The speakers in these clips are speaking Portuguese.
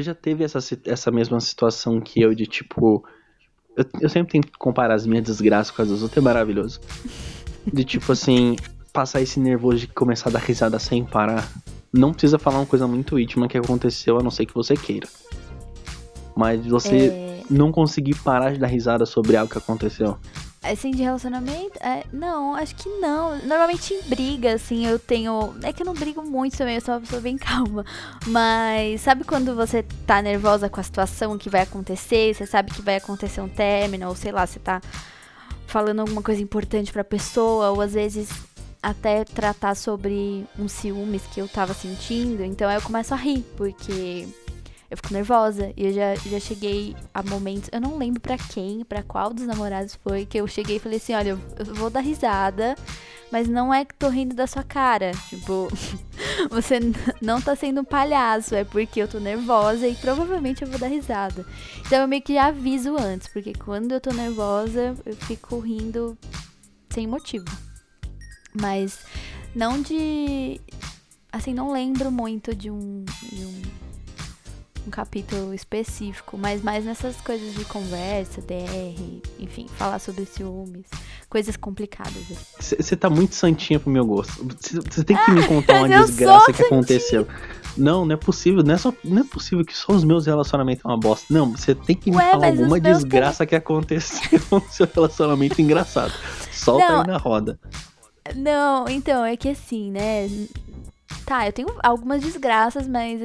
Você já teve essa, essa mesma situação que eu de tipo. Eu, eu sempre tento comparar as minhas desgraças com as dos outros, é maravilhoso. De tipo assim, passar esse nervoso de começar a dar risada sem parar. Não precisa falar uma coisa muito íntima que aconteceu, a não ser que você queira. Mas você é... não conseguir parar de dar risada sobre algo que aconteceu. Assim, de relacionamento? É, não, acho que não. Normalmente em briga, assim, eu tenho. É que eu não brigo muito também, eu sou uma pessoa bem calma. Mas sabe quando você tá nervosa com a situação que vai acontecer? Você sabe que vai acontecer um término, ou sei lá, você tá falando alguma coisa importante pra pessoa, ou às vezes até tratar sobre uns ciúmes que eu tava sentindo. Então aí eu começo a rir, porque eu fico nervosa. E eu já, já cheguei a momentos. Eu não lembro para quem, para qual dos namorados foi, que eu cheguei e falei assim: olha, eu vou dar risada, mas não é que tô rindo da sua cara. Tipo, você não tá sendo um palhaço, é porque eu tô nervosa e provavelmente eu vou dar risada. Então eu meio que já aviso antes, porque quando eu tô nervosa, eu fico rindo sem motivo. Mas não de. Assim, não lembro muito de um, de um um capítulo específico, mas mais nessas coisas de conversa, DR, enfim, falar sobre ciúmes, coisas complicadas. Você assim. tá muito santinha pro meu gosto. Você tem que me contar uma desgraça que aconteceu. Não, não é possível. Não é, só, não é possível que só os meus relacionamentos são uma bosta. Não, você tem que me Ué, falar alguma desgraça que aconteceu no seu relacionamento engraçado. Solta não, aí na roda. Não, então, é que assim, né? Tá, eu tenho algumas desgraças, mas.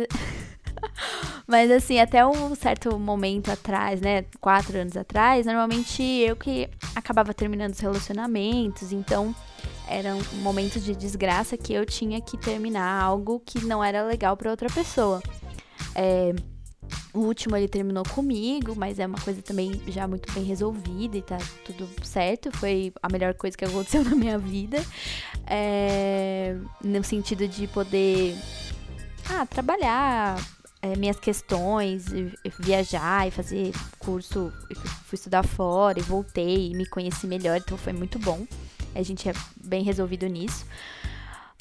Mas assim, até um certo momento atrás, né? Quatro anos atrás, normalmente eu que acabava terminando os relacionamentos, então eram momentos de desgraça que eu tinha que terminar algo que não era legal para outra pessoa. É, o último ele terminou comigo, mas é uma coisa também já muito bem resolvida e tá tudo certo. Foi a melhor coisa que aconteceu na minha vida. É, no sentido de poder ah, trabalhar, é, minhas questões, viajar e fazer curso, fui estudar fora e voltei e me conheci melhor, então foi muito bom. A gente é bem resolvido nisso.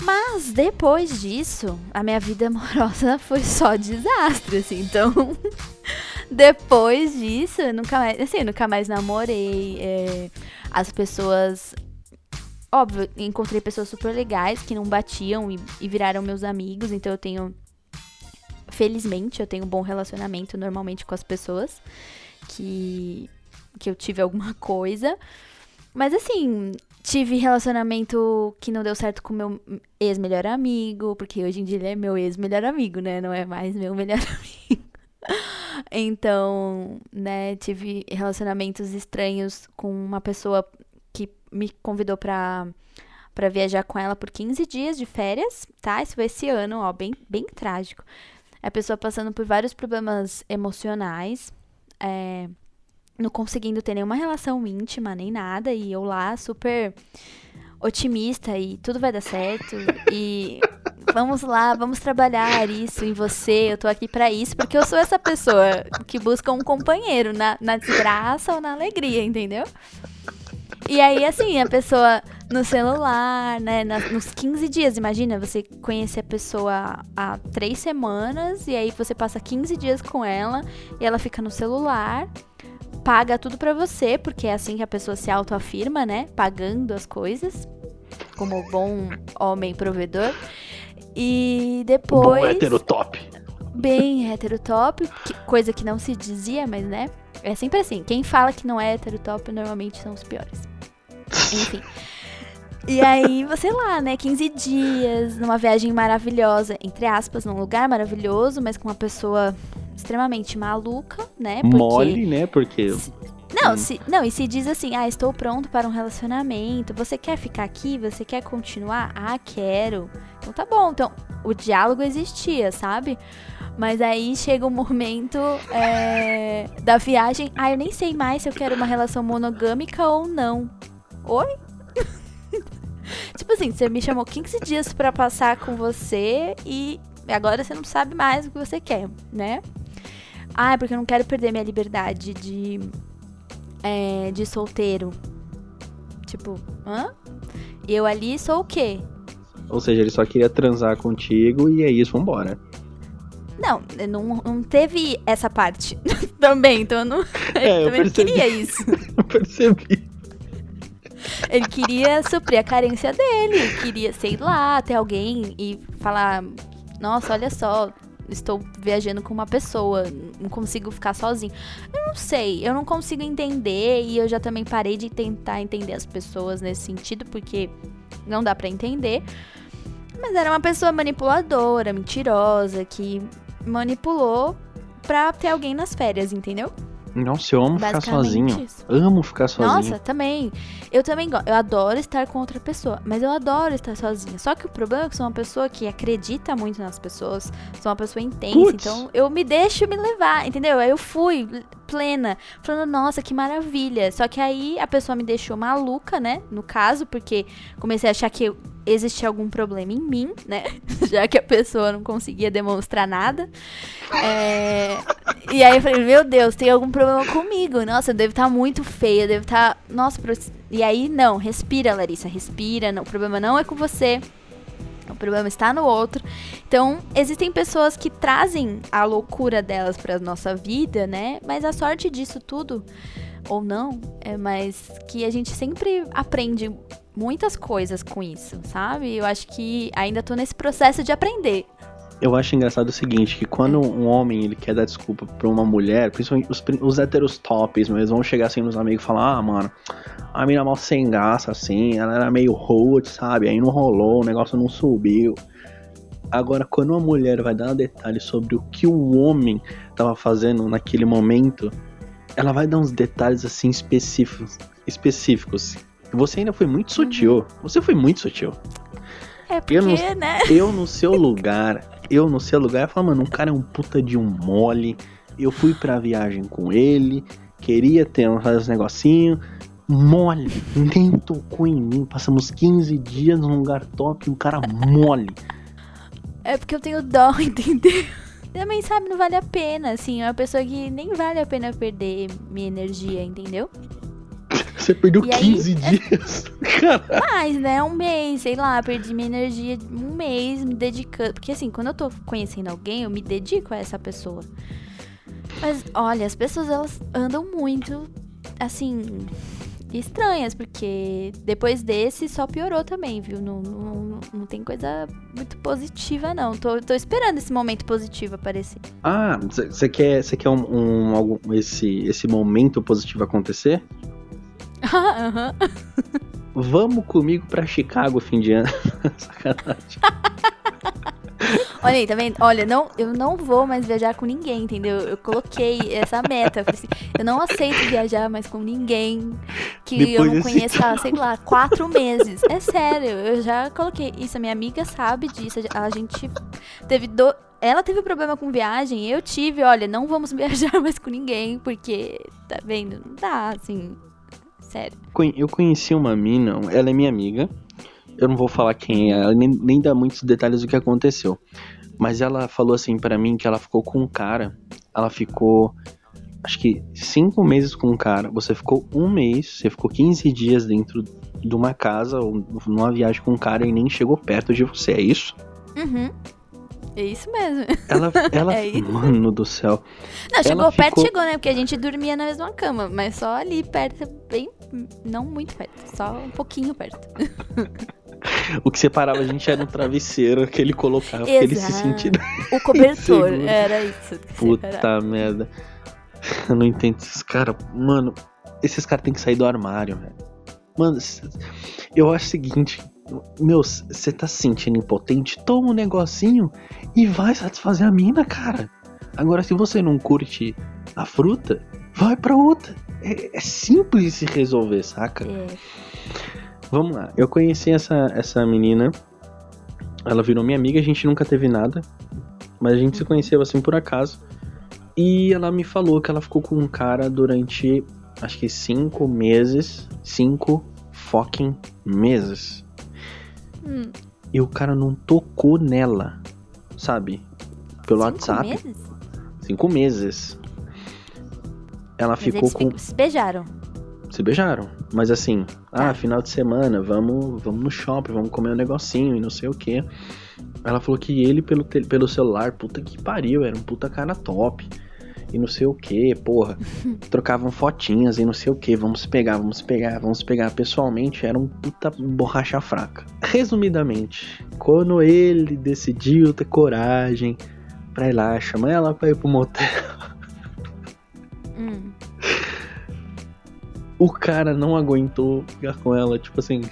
Mas depois disso, a minha vida amorosa foi só desastre, assim. Então, depois disso, eu nunca mais, assim, nunca mais namorei. É, as pessoas óbvio, encontrei pessoas super legais que não batiam e, e, viraram meus amigos, então eu tenho felizmente, eu tenho um bom relacionamento normalmente com as pessoas que, que eu tive alguma coisa. Mas assim, tive relacionamento que não deu certo com meu ex-melhor amigo, porque hoje em dia ele é meu ex-melhor amigo, né? Não é mais meu melhor amigo. então, né, tive relacionamentos estranhos com uma pessoa que me convidou pra, pra viajar com ela por 15 dias de férias, tá? Isso foi esse ano, ó, bem, bem trágico a pessoa passando por vários problemas emocionais, é, não conseguindo ter nenhuma relação íntima nem nada, e eu lá super otimista e tudo vai dar certo e vamos lá, vamos trabalhar isso em você, eu tô aqui para isso, porque eu sou essa pessoa que busca um companheiro na, na desgraça ou na alegria, entendeu? E aí, assim, a pessoa no celular, né? nos 15 dias. Imagina, você conhecer a pessoa há três semanas e aí você passa 15 dias com ela e ela fica no celular, paga tudo pra você, porque é assim que a pessoa se autoafirma, né? Pagando as coisas, como bom homem provedor. E depois. Bom hétero top. Bem hétero top, que, coisa que não se dizia, mas né? É sempre assim. Quem fala que não é hétero top normalmente são os piores. Enfim. E aí, você lá, né? 15 dias, numa viagem maravilhosa, entre aspas, num lugar maravilhoso, mas com uma pessoa extremamente maluca, né? Porque... Mole, né? Porque. Não, hum. se, não, e se diz assim, ah, estou pronto para um relacionamento, você quer ficar aqui? Você quer continuar? Ah, quero. Então tá bom. Então, o diálogo existia, sabe? Mas aí chega o um momento é, da viagem, ah, eu nem sei mais se eu quero uma relação monogâmica ou não. Oi? tipo assim, você me chamou 15 dias para passar com você e agora você não sabe mais o que você quer, né? Ah, é porque eu não quero perder minha liberdade de, é, de solteiro. Tipo, hã? Eu ali sou o quê? Ou seja, ele só queria transar contigo e é isso, vambora. Não, não, não teve essa parte também, então eu não. É, eu também percebi. queria isso. Eu percebi. Ele queria suprir a carência dele. Ele queria, sei lá, ter alguém e falar: Nossa, olha só, estou viajando com uma pessoa, não consigo ficar sozinho. Eu não sei, eu não consigo entender e eu já também parei de tentar entender as pessoas nesse sentido, porque não dá pra entender. Mas era uma pessoa manipuladora, mentirosa, que manipulou pra ter alguém nas férias, entendeu? Nossa, eu amo ficar sozinho. isso. Amo ficar sozinho. Nossa, também. Eu também gosto. Eu adoro estar com outra pessoa, mas eu adoro estar sozinha. Só que o problema é que eu sou uma pessoa que acredita muito nas pessoas, sou uma pessoa intensa, Puts. então eu me deixo me levar, entendeu? Aí eu fui plena, falando, nossa, que maravilha. Só que aí a pessoa me deixou maluca, né? No caso, porque comecei a achar que existia algum problema em mim, né? Já que a pessoa não conseguia demonstrar nada. É, E aí eu falei, meu Deus, tem algum problema comigo. Nossa, eu devo estar muito feia, eu devo estar. Nossa, pro- e aí não, respira, Larissa, respira. Não, o problema não é com você. O problema está no outro. Então, existem pessoas que trazem a loucura delas para nossa vida, né? Mas a sorte disso tudo, ou não, é mais que a gente sempre aprende muitas coisas com isso, sabe? Eu acho que ainda tô nesse processo de aprender. Eu acho engraçado o seguinte, que quando um homem ele quer dar desculpa pra uma mulher, principalmente os, os héteros tops, mas eles vão chegar assim nos amigos e falar, ah, mano, a mina mal sem graça, assim, ela era meio hot, sabe? Aí não rolou, o negócio não subiu. Agora, quando uma mulher vai dar detalhes sobre o que o homem tava fazendo naquele momento, ela vai dar uns detalhes assim específicos. específicos. Você ainda foi muito sutil. Você foi muito sutil. É porque, Eu não- né? Eu no seu lugar, eu no seu lugar, eu falo, mano, um cara é um puta de um mole. Eu fui pra viagem com ele, queria ter fazer uns negocinho. Mole, nem tocou em mim. Passamos 15 dias num lugar top, um cara mole. É porque eu tenho dó, entendeu? Também, sabe, não vale a pena, assim. É uma pessoa que nem vale a pena perder minha energia, entendeu? Você perdeu E aí, 15 dias. Cara, Mas, né, um mês, sei lá, perdi minha energia um mês me dedicando. Porque, assim, quando eu tô conhecendo alguém, eu me dedico a essa pessoa. Mas, olha, as pessoas, elas andam muito, assim, estranhas, porque depois desse só piorou também, viu? Não, não, não tem coisa muito positiva, não. Tô, tô esperando esse momento positivo aparecer. ah, você quer, você quer um, um- algum- esse, esse momento positivo acontecer? Aham. Vamos comigo pra Chicago fim de ano. Sacanagem. Olha aí, tá vendo? Olha, não, eu não vou mais viajar com ninguém, entendeu? Eu coloquei essa meta. Eu, assim, eu não aceito viajar mais com ninguém que eu Depois não desse conheço há, sei lá, quatro meses. É sério, eu já coloquei isso. A minha amiga sabe disso. A gente teve. Do... Ela teve problema com viagem, eu tive. Olha, não vamos viajar mais com ninguém, porque, tá vendo? Não dá, assim. Sério. Eu conheci uma mina, ela é minha amiga. Eu não vou falar quem é, ela nem, nem dá muitos detalhes do que aconteceu. Mas ela falou assim pra mim que ela ficou com um cara. Ela ficou, acho que cinco meses com um cara. Você ficou um mês, você ficou 15 dias dentro de uma casa ou numa viagem com um cara e nem chegou perto de você, é isso? Uhum. É isso mesmo. Ela, ela, É mano do céu. Não, chegou Ela perto, ficou- chegou, né? Porque a gente dormia na mesma cama, mas só ali perto, bem. Não muito perto, só um pouquinho perto. O que separava a gente era um travesseiro que ele colocava, porque ele se Exato. sentia O cobertor, era isso. que separava. Puta merda. Eu não entendo esses caras. Mano, esses caras têm que sair do armário, velho. Mano, eu acho o seguinte. Meu, você tá se sentindo impotente? Toma um negocinho e vai satisfazer a mina, cara. Agora, se você não curte a fruta, vai pra outra. É, é simples se resolver, saca? É. Vamos lá. Eu conheci essa, essa menina. Ela virou minha amiga, a gente nunca teve nada. Mas a gente se conheceu assim por acaso. E ela me falou que ela ficou com um cara durante acho que cinco meses. Cinco fucking meses. Hum, E o cara não tocou nela. Sabe? Pelo cinco WhatsApp. meses? Cinco meses. Ela Mas ficou com. se beijaram. Se beijaram. Mas assim, ah, final de semana, vamos, vamos no shopping, vamos comer um negocinho e não sei o que. Ela falou que ele pelo, pelo celular, puta que pariu, era um puta cara top. E não sei o que, porra. Trocavam fotinhas e não sei o que. Vamos pegar, vamos pegar, vamos pegar. Pessoalmente, era um puta borracha fraca. Resumidamente, quando ele decidiu ter coragem pra ir lá, chamar ela pra ir pro motel. Hum. O cara não aguentou ficar com ela, tipo assim.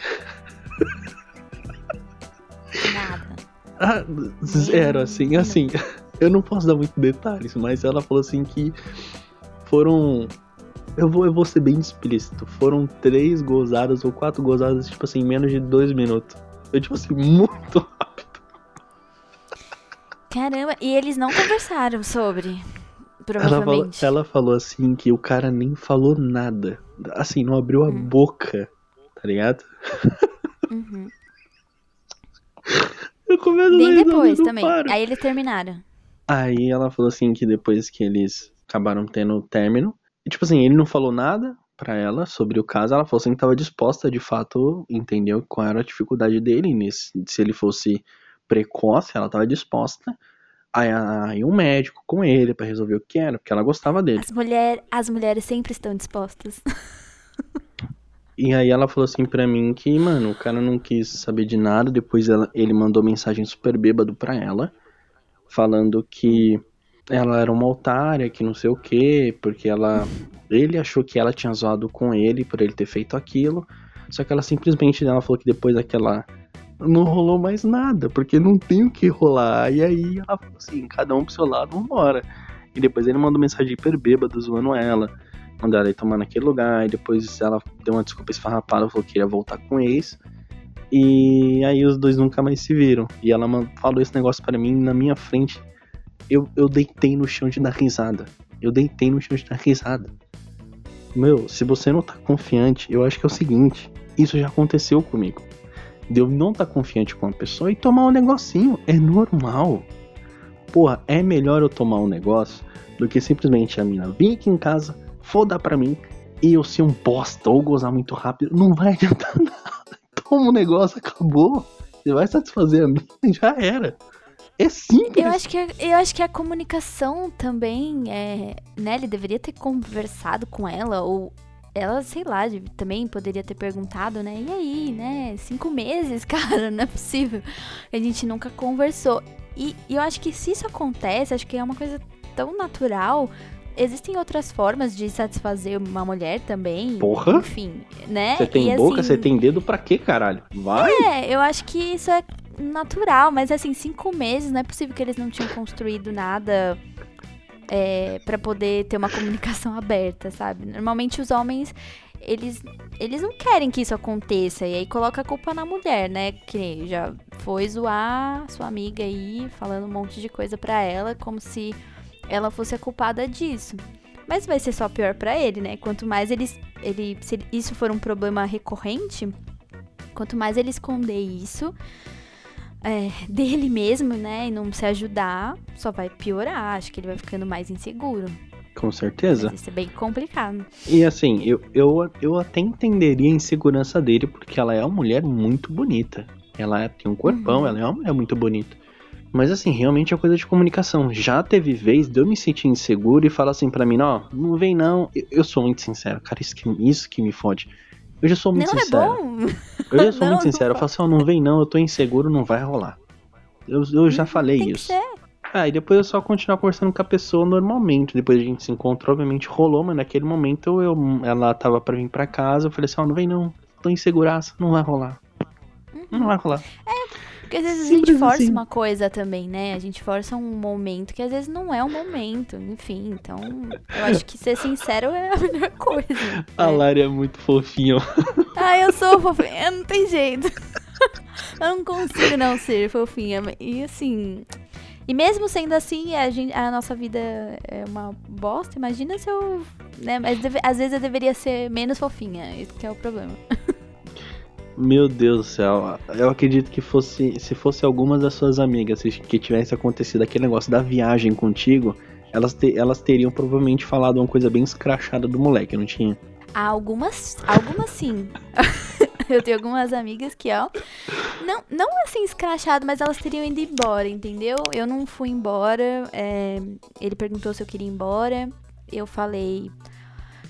Nada. Ah, zero, assim, assim. Eu não posso dar muitos detalhes, mas ela falou assim que foram. Eu vou, eu vou ser bem explícito. Foram três gozadas ou quatro gozadas, tipo assim, em menos de dois minutos. Eu, tipo assim, muito rápido. Caramba, e eles não conversaram sobre. Ela falou, Provavelmente. ela falou assim que o cara nem falou nada. Assim, não abriu a Hum. boca, tá ligado? Uhum. Eu começo Bem depois também. paro. Aí eles terminaram. Aí ela falou assim que depois que eles acabaram tendo o término, e, tipo assim, ele não falou nada pra ela sobre o caso, ela falou assim que tava disposta, de fato, entendeu qual era a dificuldade dele, nesse, se ele fosse precoce, ela tava disposta a ir um médico com ele pra resolver o que era, porque ela gostava dele. As, mulher, as mulheres sempre estão dispostas. E aí ela falou assim pra mim que, mano, o cara não quis saber de nada, depois ela- ele mandou mensagem super bêbado pra ela, falando que ela era uma otária, que não sei o que, porque ela. Ele achou que ela tinha zoado com ele por ele ter feito aquilo. Só que ela simplesmente ela falou que depois daquela. Não rolou mais nada, porque não tem o que rolar. E aí ela falou assim, cada um pro seu lado, vambora. E depois ele mandou mensagem hiper bêbado zoando ela. Mandou ela ir tomar naquele lugar. E depois ela deu uma desculpa esfarrapada, falou que ia voltar com o ex. E aí os dois nunca mais se viram. E ela falou esse negócio pra mim na minha frente. Eu, eu deitei no chão de dar risada. Eu deitei no chão de dar risada. Meu, se você não tá confiante, eu acho que é o seguinte: isso já aconteceu comigo. De eu não tá confiante com uma pessoa e tomar um negocinho. É normal. Porra, é melhor eu tomar um negócio do que simplesmente a mina vir aqui em casa, foda pra mim e eu ser um bosta ou gozar muito rápido. Não vai adiantar nada. Toma um negócio, acabou. Você vai satisfazer a e já era. É simples. Eu acho que eu acho que a comunicação também é, né, ele deveria ter conversado com ela ou ela, sei lá, também poderia ter perguntado, né? E aí, né? Cinco meses, cara, não é possível. A gente nunca conversou. E, e eu acho que se isso acontece, acho que é uma coisa tão natural. Existem outras formas de satisfazer uma mulher também. Porra. Enfim, né? Você tem E, boca, assim, você tem dedo pra quê, caralho? Vai. é, eu acho que isso é natural, mas assim, cinco meses, não é possível que eles não tinham construído nada é, para poder ter uma comunicação aberta, sabe? Normalmente os homens, eles, eles não querem que isso aconteça, e aí coloca a culpa na mulher, né? Que já foi zoar sua amiga aí, falando um monte de coisa pra ela, como se ela fosse a culpada disso. Mas vai ser só pior pra ele, né? Quanto mais eles, ele, se isso for um problema recorrente, quanto mais ele esconder isso é, dele mesmo, né, e não se ajudar, só vai piorar. Acho que ele vai ficando mais inseguro. Com certeza. Mas isso é bem complicado. E assim, eu, eu, eu até entenderia a insegurança dele, porque ela é uma mulher muito bonita. Ela tem um corpão, Uhum. ela é uma mulher muito bonita. Mas assim, realmente é coisa de comunicação. Já teve vez de eu me sentir inseguro e falar assim pra mim, ó, não vem não. Eu, eu sou muito sincero, cara, isso que, isso que me fode. Eu já sou muito não sincero. é? Eu já sou Não, muito não sincero. Eu falo assim, ó, não vem não, eu tô inseguro, não vai rolar. Eu, eu já falei Tem isso. ser. Ah, e depois eu só continuar conversando com a pessoa normalmente. Depois a gente se encontrou, obviamente rolou, mas naquele momento eu, ela tava pra vir pra casa. Eu falei assim: ó, não vem não, tô inseguraça, não vai rolar. Não vai rolar. Porque às vezes a Simples gente força assim. uma coisa também, né? A gente força um momento que às vezes não é um momento. Enfim, então eu acho que ser sincero é a melhor coisa. A né? Lari é muito fofinha. Ah, eu sou fofinha, não tem jeito. eu não consigo não ser fofinha. E assim. E mesmo sendo assim, a, gente, a nossa vida é uma bosta. Imagina se eu. Né, mas às vezes eu deveria ser menos fofinha. Isso que é o problema. Meu Deus do céu. Eu acredito que fosse. Se fosse algumas das suas amigas que tivesse acontecido aquele negócio da viagem contigo, elas, te- elas teriam provavelmente falado uma coisa bem escrachada do moleque, não tinha? Algumas, algumas sim. eu tenho algumas amigas que, ó, não, não assim escrachado, mas elas teriam ido embora, entendeu? Eu não fui embora. É, ele perguntou se eu queria ir embora. Eu falei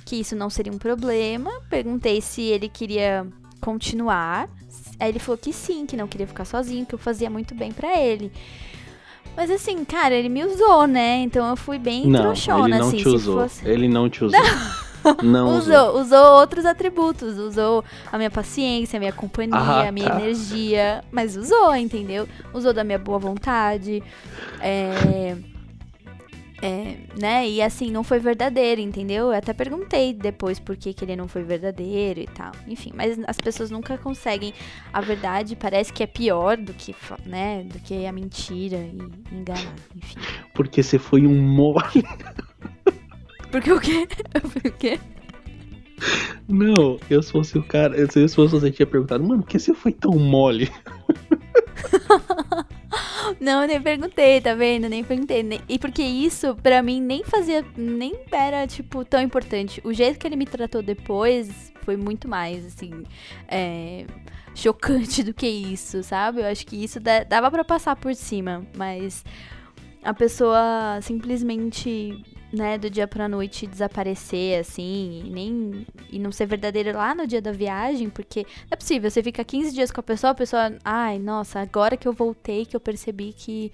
que isso não seria um problema. Perguntei se ele queria continuar. Aí ele falou que sim, que não queria ficar sozinho, que eu fazia muito bem para ele. Mas assim, cara, ele me usou, né? Então eu fui bem não, trouxona, ele não assim. te usou. fosse- Ele não te usou. Não, usou. usou, usou outros atributos, usou a minha paciência, a minha companhia, Ah, a minha tá. energia, mas usou, entendeu? Usou da minha boa vontade, é, é, né? E assim, não foi verdadeiro, entendeu? Eu até perguntei depois por que, que ele não foi verdadeiro e tal. Enfim, mas as pessoas nunca conseguem a verdade, parece que é pior do que, né, do que a mentira e enganar, enfim. Porque você foi um mole. Porque o quê? Por quê? Não, eu se fosse o cara. eu- Se eu fosse você, tinha perguntado, mano, por que você foi tão mole? Não, nem perguntei, tá vendo? Nem perguntei. Nem- E porque isso, pra mim, nem fazia. Nem era, tipo, tão importante. O jeito que ele me tratou depois foi muito mais, assim. é, chocante do que isso, sabe? Eu acho que isso da- dava pra passar por cima, mas a pessoa simplesmente. Né, do dia pra noite desaparecer, assim, e nem. E não ser verdadeira lá no dia da viagem, porque não é possível, você fica 15 dias com a pessoa, a pessoa, ai, nossa, agora que eu voltei que eu percebi que,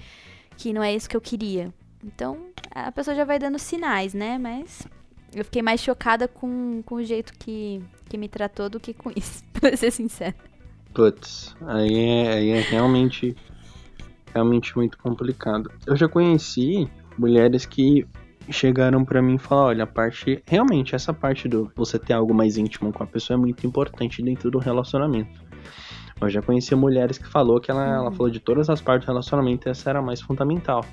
que não é isso que eu queria. Então, a pessoa já vai dando sinais, né? Mas eu fiquei mais chocada com, com o jeito que, que me tratou do que com isso, pra ser sincera. Putz, aí é, aí é realmente. Realmente muito complicado. Eu já conheci mulheres que chegaram pra mim e falaram: olha, a parte. Realmente, essa parte do você ter algo mais íntimo com a pessoa é muito importante dentro do relacionamento. Eu já conheci mulheres que falou que ela, ela Uhum. falou de todas as partes do relacionamento, essa era a mais fundamental.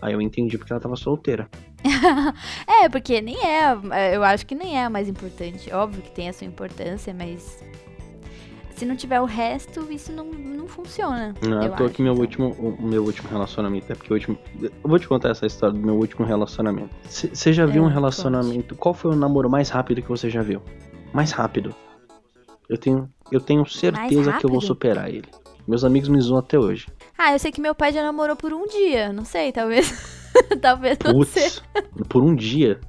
Aí eu entendi porque ela tava solteira. É, porque nem é, eu acho que nem é a mais importante. Óbvio que tem a sua importância, mas se não tiver o resto, isso não, não funciona. Não, eu eu tô aqui meu último, o meu último relacionamento. É porque o último. Eu vou te contar essa história do meu último relacionamento. Você já viu É, um relacionamento? Qual foi o namoro mais rápido que você já viu? Mais rápido. Eu tenho, eu tenho certeza que eu vou superar ele. Meus amigos me zoam até hoje. Ah, eu sei que meu pai já namorou por um dia, não sei, talvez. talvez você Putz, por um dia.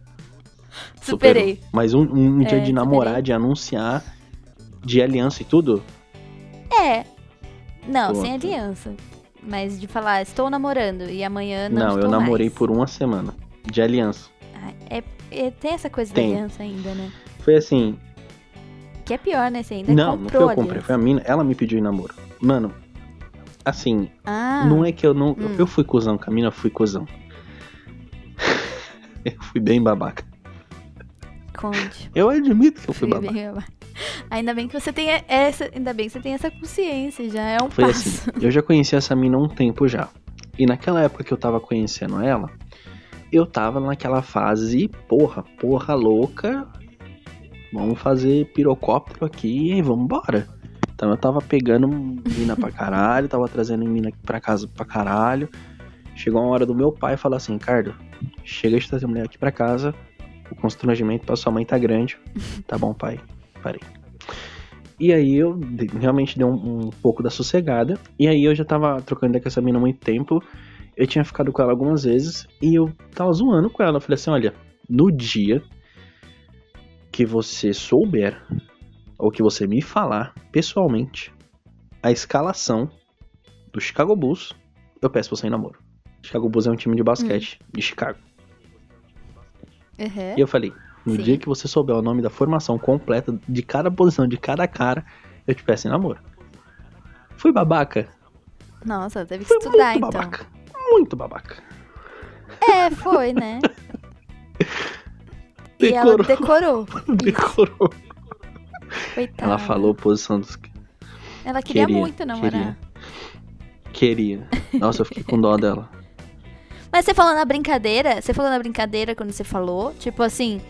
superei. superou. Mas um, um dia É, de namorar, de anunciar, de aliança e tudo? É. Não, Pô, sem aliança. Mas de falar, estou namorando e amanhã não, Não, eu estou namorei mais. por uma semana. De aliança. Ah, É, é- tem essa coisa Tem. da aliança ainda, né? Foi assim, Que é pior, né? Você ainda não, não foi eu comprei, aliança. foi a mina, ela me pediu em namoro. Mano, assim, Ah, não é que eu não. Hum. Eu fui cuzão com a mina, eu fui cuzão. eu fui bem babaca. conte. Eu admito que eu fui Fui babaca. bem babaca. Ainda bem que você tem essa, ainda bem que você tem essa consciência, já é um Foi passo. assim, eu já conheci essa mina há um tempo já. E naquela época que eu tava conhecendo ela, eu tava naquela fase, porra, porra louca. Vamos fazer pirocóptero aqui e vamos embora. Então eu tava pegando mina pra caralho, tava trazendo mina aqui pra casa pra caralho. Chegou a hora do meu pai falar assim, Ricardo, chega de trazer mulher aqui pra casa. O constrangimento pra sua mãe tá grande. Tá bom, pai. Parei. E aí eu realmente dei um, um pouco da sossegada. E aí eu já tava trocando ideia com essa mina há muito tempo. Eu tinha ficado com ela algumas vezes. E eu tava zoando com ela. Eu falei assim, olha, no dia que você souber, ou que você me falar pessoalmente, a escalação do Chicago Bulls, eu peço você em namoro. Chicago Bulls é um time de basquete de Chicago. Uhum. E eu falei, no Sim. dia que você souber o nome da formação completa de cada posição, de cada cara, eu te peço em namoro. Fui babaca? Nossa, teve que Foi estudar muito então. babaca. Muito babaca. É, foi, né? E ela decorou. Decorou. Coitada. Ela falou posição dos. Ela queria, Queria, muito namorar. Queria. Nossa, eu fiquei com dó dela. Mas você falou na brincadeira, você falou na brincadeira quando você falou, tipo assim,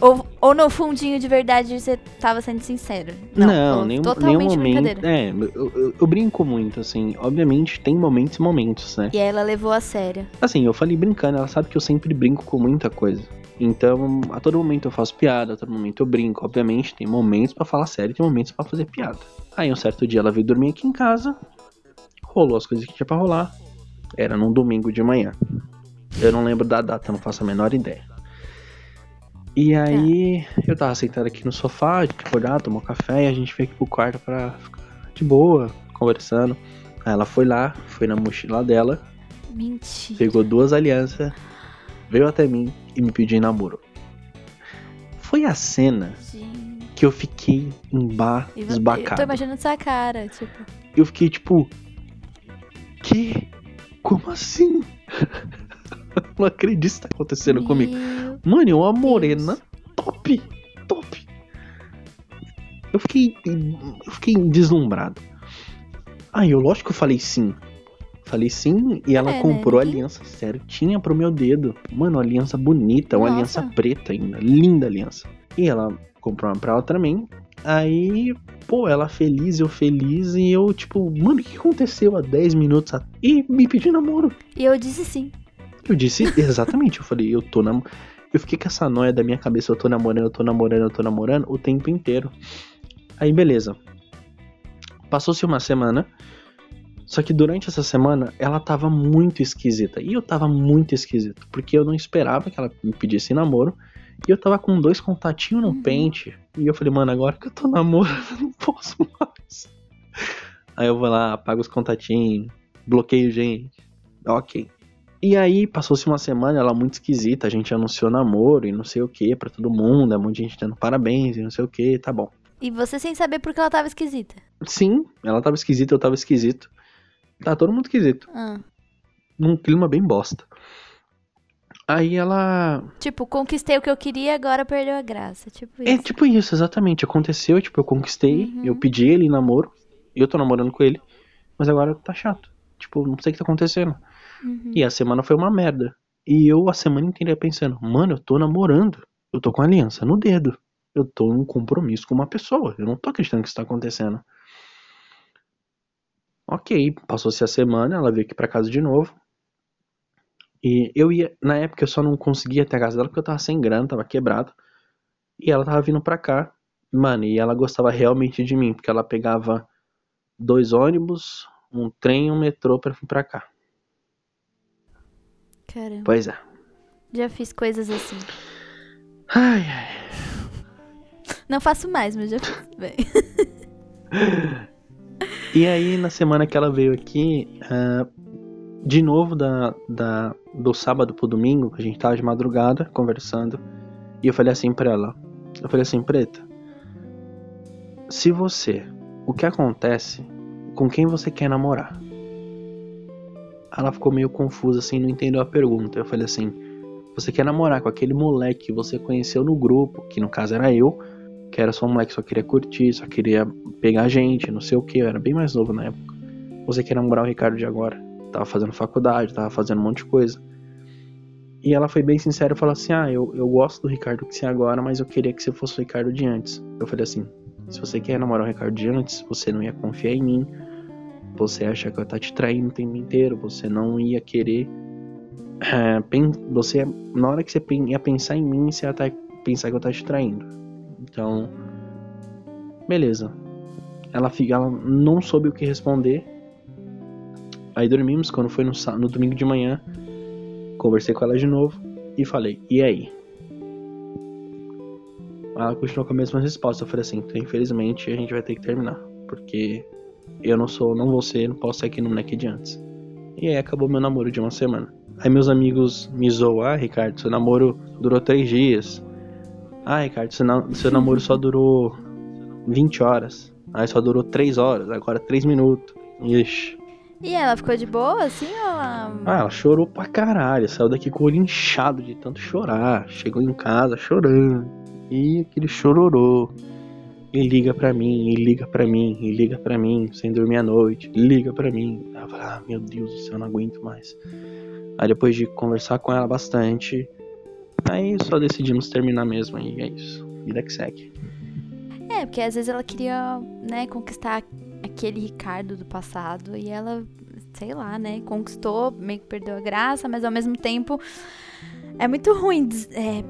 ou, ou no fundinho de verdade você tava sendo sincero? Não, falou nenhum, totalmente nenhum momento. É, eu, eu- eu brinco muito, assim. Obviamente tem momentos e momentos, né? E ela levou a sério. Assim, eu falei brincando, ela sabe que eu sempre brinco com muita coisa. Então, a todo momento eu faço piada, a todo momento eu brinco. Obviamente, tem momentos pra falar sério, tem momentos pra fazer piada. Aí, um certo dia, ela veio dormir aqui em casa, rolou as coisas que tinha pra rolar. Era num domingo de manhã. Eu não lembro da data, não faço a menor ideia. E aí, eu tava sentado aqui no sofá, a gente acordar, tomou café e a gente veio aqui pro quarto pra ficar de boa, conversando. Aí ela foi lá, foi na mochila dela, Mentira. pegou duas alianças, veio até mim e me pediu em namoro. Foi a cena Gente. que eu fiquei E vo- Eu tô embasbacado. imaginando sua cara, tipo. Eu fiquei tipo, que? Como assim? não acredito que isso tá acontecendo comigo. meu- Mano, é uma morena top, top. Eu fiquei, eu fiquei deslumbrado. Aí eu, lógico que eu falei sim. Falei sim e ela É, né? comprou a Ninguém- aliança certinha pro meu dedo. Mano, uma aliança bonita, uma Nossa. aliança preta ainda, linda aliança. E ela comprou uma pra ela também. Aí, pô, ela feliz, eu feliz e eu tipo, mano, o que aconteceu há 10 minutos? E me pediu namoro. E eu disse sim. Eu disse exatamente, eu falei, eu tô nam... Eu fiquei com essa noia da minha cabeça, eu tô namorando, eu tô namorando, eu tô namorando o tempo inteiro. Aí beleza. Passou-se uma semana. Só que durante essa semana ela tava muito esquisita. E eu tava muito esquisito. Porque eu não esperava que ela me pedisse namoro. E eu tava com dois contatinhos no Uhum. pente. E eu falei, mano, agora que eu tô namorando, eu não posso mais. Aí eu vou lá, apago os contatinhos, bloqueio gente. Ok. E aí, passou-se uma semana, ela muito esquisita, a gente anunciou namoro e não sei o que pra todo mundo, é muita gente dando parabéns e não sei o que, tá bom. E você sem saber porque ela tava esquisita. Sim, ela tava esquisita, eu tava esquisito. Tá todo mundo esquisito, Ah. num clima bem bosta. Aí ela. Tipo, conquistei o que eu queria, agora perdeu a graça. Tipo isso. É tipo isso, exatamente. Aconteceu, tipo, eu conquistei, Uhum. eu pedi ele namoro, e eu tô namorando com ele, mas agora tá chato. Tipo, não sei o que tá acontecendo. Uhum. E a semana foi uma merda. E eu a semana inteira pensando, mano, eu tô namorando. Eu tô com aliança no dedo. Eu tô em um compromisso com uma pessoa. Eu não tô acreditando que isso tá acontecendo. Ok, passou-se a semana, ela veio aqui pra casa de novo. E eu ia, na época eu só não conseguia até a casa dela porque eu tava sem grana, tava quebrado. E ela tava vindo pra cá. Mano, e ela gostava realmente de mim, porque ela pegava dois ônibus, um trem e um metrô pra vir pra cá. Caramba. Pois é. Já fiz coisas assim. Ai, ai. Não faço mais, mas já fiz. Bem. E aí, na semana que ela veio aqui, ah, de novo, da, da, do sábado pro domingo, a gente tava de madrugada conversando, e eu falei assim pra ela: Eu falei assim, Preta, se você, o que acontece, com quem você quer namorar? Ela ficou meio confusa assim, não entendeu a pergunta. Eu falei assim: Você quer namorar com aquele moleque que você conheceu no grupo, que no caso era eu, que era só um moleque que só queria curtir, só queria pegar gente, não sei o que, eu era bem mais novo na época. Você quer namorar o Ricardo de agora? Tava fazendo faculdade, tava fazendo um monte de coisa. E ela foi bem sincera e falou assim: Ah, eu, eu gosto do Ricardo que você é agora, mas eu queria que você fosse o Ricardo de antes. Eu falei assim: Se você quer namorar o Ricardo de antes, você não ia confiar em mim. Você acha que eu tá te traindo o tempo inteiro, você não ia querer. é, você, na hora que você ia pensar em mim, você ia tá- pensar que eu tá te traindo. Então, beleza. Ela, fi- ela não soube o que responder. Aí dormimos, quando foi no, no domingo de manhã, conversei com ela de novo e falei, e aí? Ela continuou com a mesma resposta. Eu falei assim, infelizmente a gente vai ter que terminar. Porque eu não sou, não vou ser, não posso ser aqui no moleque de antes. E aí acabou meu namoro de uma semana. Aí meus amigos me zoam, ah, Ricardo, seu namoro durou três dias. Ah, Ricardo, seu, na- seu namoro só durou 20 horas. Aí só durou 3 horas, agora 3 minutos. Ixi. E ela ficou de boa, assim, ou ela... Ah, ela chorou pra caralho. Saiu daqui com o olho inchado de tanto chorar. Chegou em casa chorando. E aquele chororô. E liga pra mim, e liga pra mim, e liga pra mim, sem dormir à noite. Liga pra mim. Eu falei, ah, meu Deus do céu, eu não aguento mais. Aí depois de conversar com ela bastante, aí só decidimos terminar mesmo. E é isso. Vida que segue. É, porque às vezes ela queria, né, conquistar aquele Ricardo do passado e ela sei lá, né? Conquistou, meio que perdeu a graça, mas ao mesmo tempo é muito ruim é,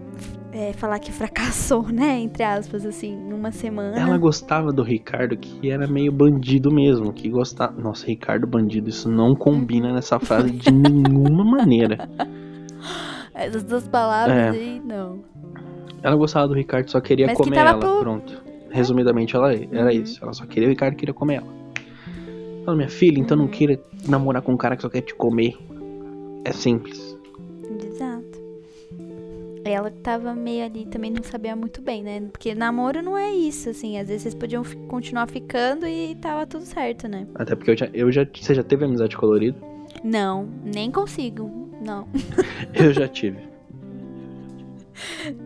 é, falar que fracassou, né? Entre aspas, assim, numa semana. Ela gostava do Ricardo, que era meio bandido mesmo, que gostava. Nossa, Ricardo bandido, isso não combina nessa frase de nenhuma maneira. Essas duas palavras é. aí, não. Ela gostava do Ricardo, só queria Mas comer que ela. Pronto. Resumidamente, ela era uhum. isso. Ela só queria o Ricardo queria comer ela. Fala, minha filha, então não uhum. queira namorar com um cara que só quer te comer. É simples. Ela tava meio ali, também não sabia muito bem, né? Porque namoro não é isso, assim. Às vezes vocês podiam continuar ficando e tava tudo certo, né? Até porque eu já, eu já. Você já teve amizade colorida? Não, nem consigo. Não. eu já tive.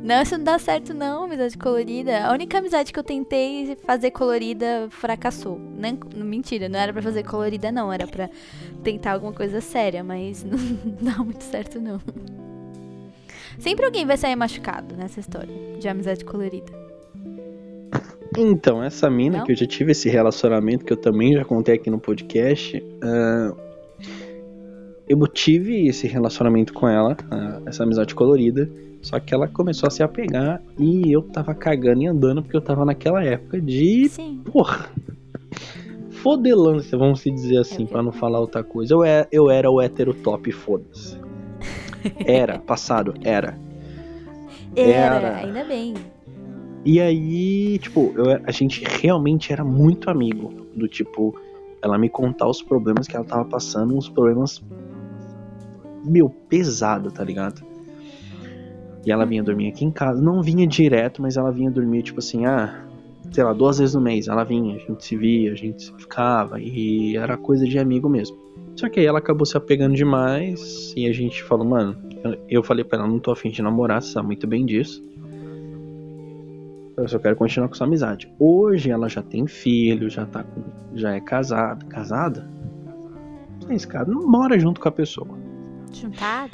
Não, isso não dá certo não, amizade colorida. A única amizade que eu tentei fazer colorida fracassou. Nem, mentira, não era para fazer colorida não, era para tentar alguma coisa séria, mas não dá muito certo não. Sempre alguém vai sair machucado nessa história de amizade colorida. Então, essa mina Não? que eu já tive esse relacionamento, que eu também já contei aqui no podcast, uh, eu tive esse relacionamento com ela, uh, essa amizade colorida, só que ela começou a se apegar e eu tava cagando e andando porque eu tava naquela época de. Sim. Porra! Fodelância, vamos dizer assim, para não falar outra coisa. Eu, é, eu era o hétero top, foda-se. Era, passado, era. Era, era. ainda bem. E aí, tipo, eu, a gente realmente era muito amigo. Do tipo, ela me contar os problemas que ela tava passando, uns problemas. Meu, pesado, tá ligado? E ela vinha dormir aqui em casa. Não vinha direto, mas ela vinha dormir, tipo assim, ah, sei lá, duas vezes no mês. Ela vinha, a gente se via, a gente ficava. E era coisa de amigo mesmo. Só que aí ela acabou se apegando demais e a gente falou, mano, eu falei pra ela, não tô afim de namorar, você sabe muito bem disso. Eu só quero continuar com sua amizade. Hoje ela já tem filho, já tá com, já é casada. Casada? Não é esse cara, não mora junto com a pessoa. Juntada?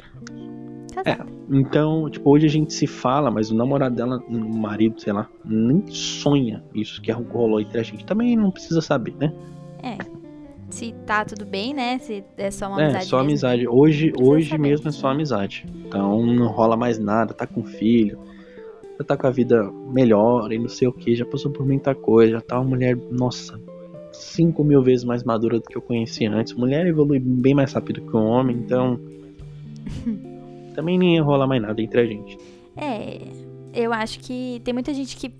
É, então, tipo, hoje a gente se fala, mas o namorado dela, o marido, sei lá, nem sonha isso que rolou entre a gente. Também não precisa saber, né? É se tá tudo bem, né? Se é só uma é, amizade. É, só mesmo. amizade. Hoje, hoje mesmo é só amizade. Então não rola mais nada, tá com filho, já tá com a vida melhor e não sei o que, já passou por muita coisa, já tá uma mulher, nossa, 5 mil vezes mais madura do que eu conhecia antes. Mulher evolui bem mais rápido que o um homem, então. também nem rola mais nada entre a gente. É, eu acho que tem muita gente que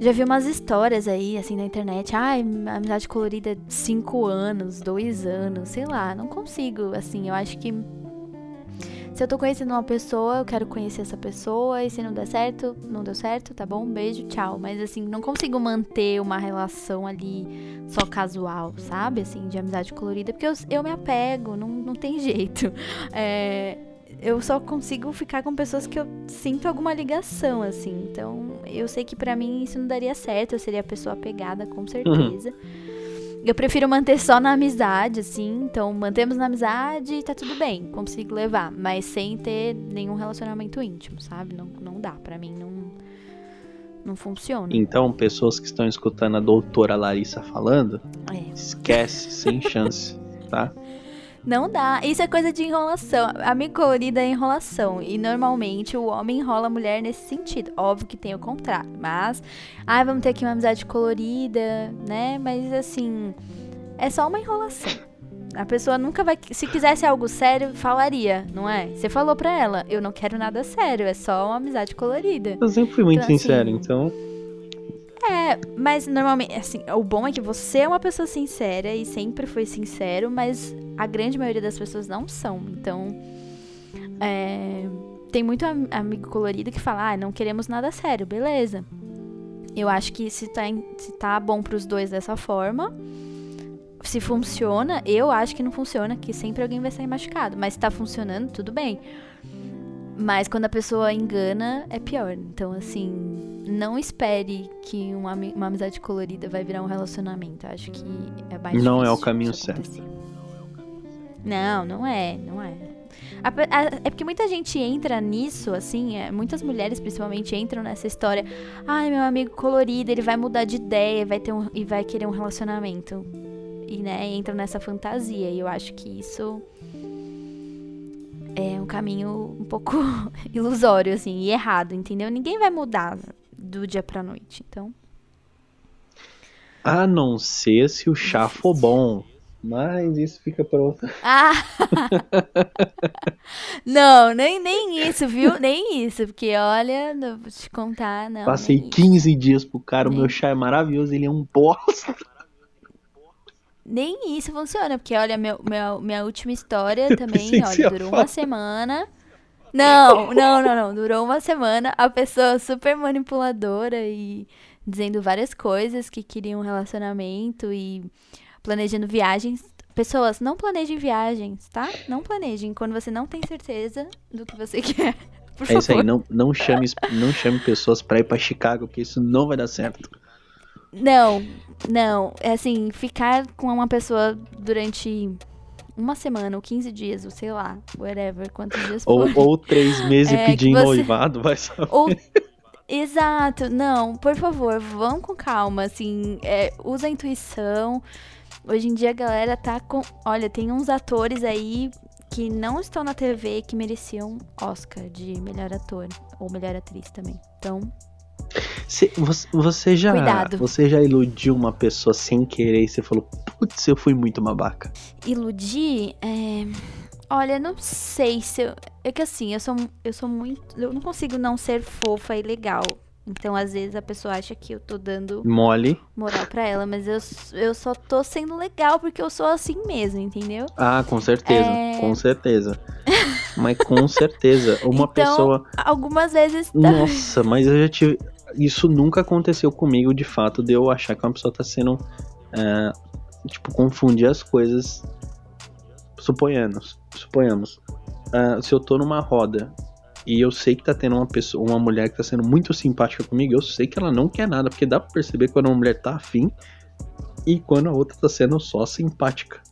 já vi umas histórias aí, assim, na internet. Ai, amizade colorida 5 anos, 2 anos, sei lá. Não consigo, assim. Eu acho que se eu tô conhecendo uma pessoa, eu quero conhecer essa pessoa. E se não der certo, não deu certo, tá bom? beijo, tchau. Mas, assim, não consigo manter uma relação ali só casual, sabe? Assim, de amizade colorida. Porque eu, eu me apego, não, não tem jeito. É eu só consigo ficar com pessoas que eu sinto alguma ligação, assim. Então, eu sei que para mim isso não daria certo, eu seria a pessoa apegada, com certeza. Uhum. Eu prefiro manter só na amizade, assim. Então, mantemos na amizade e tá tudo bem, consigo levar. Mas sem ter nenhum relacionamento íntimo, sabe? Não, não dá, para mim não, não funciona. Então, pessoas que estão escutando a doutora Larissa falando, é. esquece, sem chance, tá? Não dá. Isso é coisa de enrolação. Amigo colorido é enrolação. E normalmente o homem enrola a mulher nesse sentido. Óbvio que tem o contrário. Mas, ai, ah, vamos ter aqui uma amizade colorida, né? Mas assim, é só uma enrolação. A pessoa nunca vai. Se quisesse algo sério, falaria, não é? Você falou pra ela, eu não quero nada sério, é só uma amizade colorida. Eu sempre fui muito então, sincero, assim, então. É, mas normalmente, assim, o bom é que você é uma pessoa sincera e sempre foi sincero, mas a grande maioria das pessoas não são. Então, é, tem muito amigo colorido que fala, ah, não queremos nada sério, beleza. Eu acho que se tá, se tá bom pros dois dessa forma, se funciona, eu acho que não funciona, que sempre alguém vai sair machucado. Mas se tá funcionando, tudo bem. Mas quando a pessoa engana, é pior. Então, assim, não espere que uma, uma amizade colorida vai virar um relacionamento. Acho que é mais Não é o caminho certo. Não, não é, não é. A, a, é porque muita gente entra nisso, assim, é, muitas mulheres principalmente entram nessa história. Ai, meu amigo colorido, ele vai mudar de ideia vai ter um, e vai querer um relacionamento. e né, entram nessa fantasia. E eu acho que isso é um caminho um pouco ilusório, assim, e errado, entendeu? Ninguém vai mudar do dia pra noite, então. A não ser se o chá for bom. Mas isso fica outra. Ah! não, nem, nem isso, viu? Nem isso, porque olha, não vou te contar, não. Passei 15 isso. dias pro cara, nem... o meu chá é maravilhoso, ele é um bosta. Nem isso funciona, porque olha, meu, meu, minha última história também, olha, durou uma semana. Não, não, não, não. Durou uma semana. A pessoa super manipuladora e dizendo várias coisas que queriam um relacionamento e planejando viagens. Pessoas, não planejem viagens, tá? Não planejem quando você não tem certeza do que você quer. Por é favor. isso aí, não, não, chame, não chame pessoas pra ir pra Chicago, porque isso não vai dar certo. Não, não. É assim, ficar com uma pessoa durante uma semana, ou 15 dias, ou sei lá, whatever, quantos dias for. Ou, ou três meses é, pedindo você... noivado, vai saber. Ou... Exato, não, por favor, vão com calma, assim, é, usa a intuição. Hoje em dia a galera tá com. Olha, tem uns atores aí que não estão na TV que mereciam Oscar de melhor ator ou melhor atriz também. Então, você, você, já, Cuidado. você já iludiu uma pessoa sem querer e você falou, putz, eu fui muito babaca? Iludir? É... Olha, não sei se eu. É que assim, eu sou, eu sou muito. Eu não consigo não ser fofa e legal. Então, às vezes, a pessoa acha que eu tô dando mole moral pra ela, mas eu, eu só tô sendo legal porque eu sou assim mesmo, entendeu? Ah, com certeza, é... com certeza. mas com certeza. Uma então, pessoa. Algumas vezes. Tá... Nossa, mas eu já tive isso nunca aconteceu comigo, de fato, de eu achar que uma pessoa tá sendo. É, tipo, confundir as coisas. Suponhamos. Suponhamos. Uh, se eu tô numa roda e eu sei que tá tendo uma pessoa, uma mulher que tá sendo muito simpática comigo, eu sei que ela não quer nada, porque dá pra perceber quando uma mulher tá afim e quando a outra tá sendo só simpática.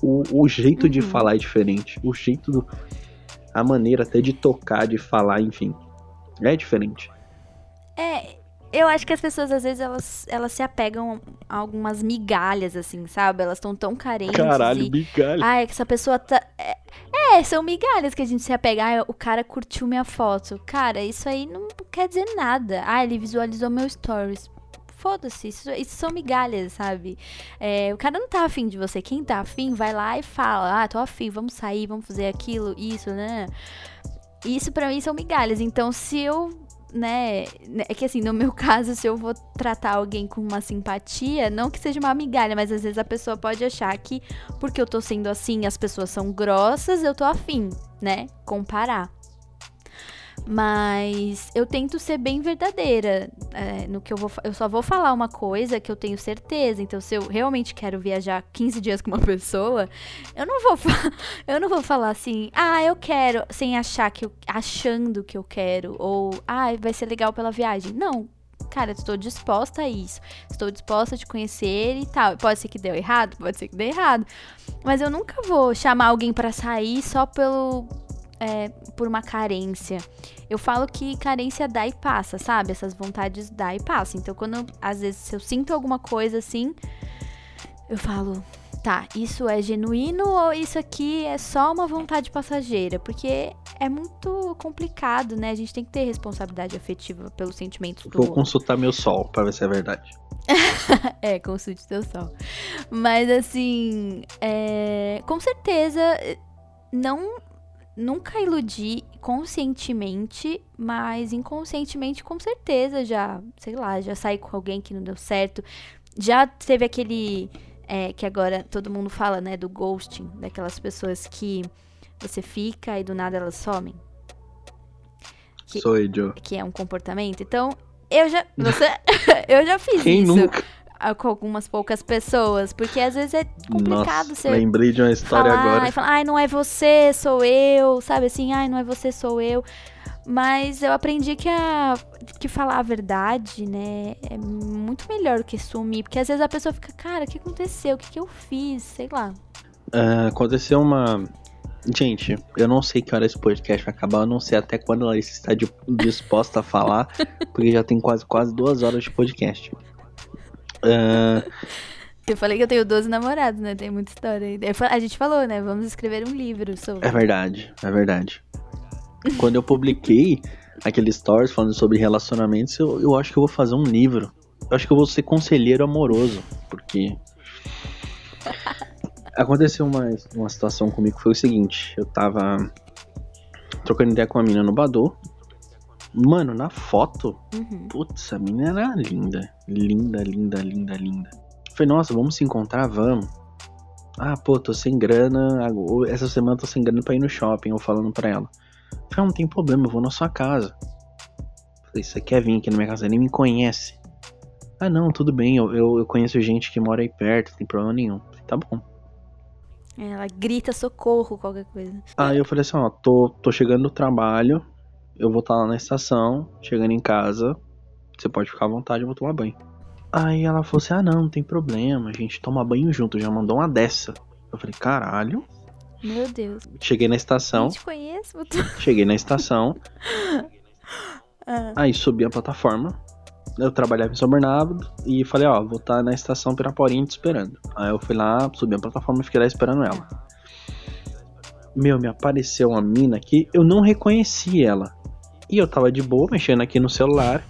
O, o jeito uhum. de falar é diferente. O jeito do. A maneira até de tocar, de falar, enfim. É diferente. É, eu acho que as pessoas, às vezes, elas, elas se apegam a algumas migalhas, assim, sabe? Elas estão tão carentes. Caralho, e... migalha. Ah, é que essa pessoa tá. É, é, são migalhas que a gente se apega. Ah, o cara curtiu minha foto. Cara, isso aí não quer dizer nada. Ah, ele visualizou meu stories. Foda-se, isso, isso, são migalhas, sabe? É, o cara não tá afim de você. Quem tá afim, vai lá e fala: Ah, tô afim, vamos sair, vamos fazer aquilo, isso, né? Isso para mim são migalhas. Então, se eu né, né? É que assim, no meu caso, se eu vou tratar alguém com uma simpatia, não que seja uma migalha, mas às vezes a pessoa pode achar que porque eu tô sendo assim, as pessoas são grossas, eu tô afim, né? Comparar. Mas eu tento ser bem verdadeira é, no que eu vou. Eu só vou falar uma coisa que eu tenho certeza. Então, se eu realmente quero viajar 15 dias com uma pessoa, eu não vou, eu não vou falar assim, ah, eu quero, sem achar que eu, achando que eu quero, ou ah, vai ser legal pela viagem. Não, cara, estou disposta a isso. Estou disposta a te conhecer e tal. Pode ser que deu errado, pode ser que deu errado. Mas eu nunca vou chamar alguém para sair só pelo é, por uma carência. Eu falo que carência dá e passa, sabe? Essas vontades dá e passa. Então, quando às vezes eu sinto alguma coisa assim, eu falo, tá, isso é genuíno ou isso aqui é só uma vontade passageira? Porque é muito complicado, né? A gente tem que ter responsabilidade afetiva pelos sentimentos do Vou consultar meu sol para ver se é verdade. é, consulte seu sol. Mas assim, é... com certeza não nunca iludi conscientemente, mas inconscientemente com certeza já, sei lá, já saí com alguém que não deu certo. Já teve aquele é, que agora todo mundo fala, né, do ghosting, daquelas pessoas que você fica e do nada elas somem. Que, Sou eu. Que é um comportamento. Então, eu já, você, eu já fiz Quem isso. Nunca? Com algumas poucas pessoas, porque às vezes é complicado Nossa, lembrei de uma história falar, agora. E falar, ai, não é você, sou eu, sabe assim, ai, não é você, sou eu. Mas eu aprendi que, a, que falar a verdade, né, é muito melhor do que sumir. Porque às vezes a pessoa fica, cara, o que aconteceu? O que, que eu fiz? Sei lá. Uh, aconteceu uma. Gente, eu não sei que hora esse podcast vai acabar, eu não sei até quando ela está disposta a falar, porque já tem quase quase duas horas de podcast. Uh, Eu falei que eu tenho 12 namorados, né? Tem muita história aí. A gente falou, né? Vamos escrever um livro sobre. É verdade, é verdade. Quando eu publiquei aquele stories falando sobre relacionamentos, eu, eu acho que eu vou fazer um livro. Eu acho que eu vou ser conselheiro amoroso, porque. Aconteceu uma, uma situação comigo que foi o seguinte: eu tava trocando ideia com a mina no Badu. Mano, na foto, Uhum. putz, a mina era linda. Linda, linda, linda, linda. Falei, nossa, vamos se encontrar? Vamos. Ah, pô, tô sem grana. Essa semana tô sem grana pra ir no shopping, eu falando pra ela. Falei, ah, não tem problema, eu vou na sua casa. Falei, você quer vir aqui na minha casa? Nem me conhece. Ah, não, tudo bem, eu, eu, eu conheço gente que mora aí perto, não tem problema nenhum. Falei, tá bom. Ela grita socorro, qualquer coisa. Aí eu falei assim, ó, tô, tô chegando do trabalho, eu vou estar lá na estação, chegando em casa, você pode ficar à vontade, eu vou tomar banho. Aí ela falou assim, ah não, não tem problema, a gente toma banho junto, já mandou uma dessa. Eu falei, caralho. Meu Deus. Cheguei na Eu estação, te conheço. cheguei na estação, Ah, aí subi a plataforma, eu trabalhava em São Bernardo e falei, ó, vou estar na estação Piraporinha te esperando. Aí eu fui lá, subi a plataforma e fiquei lá esperando ela. Meu, me apareceu uma mina que eu não reconheci ela. E eu tava de boa, mexendo aqui no celular,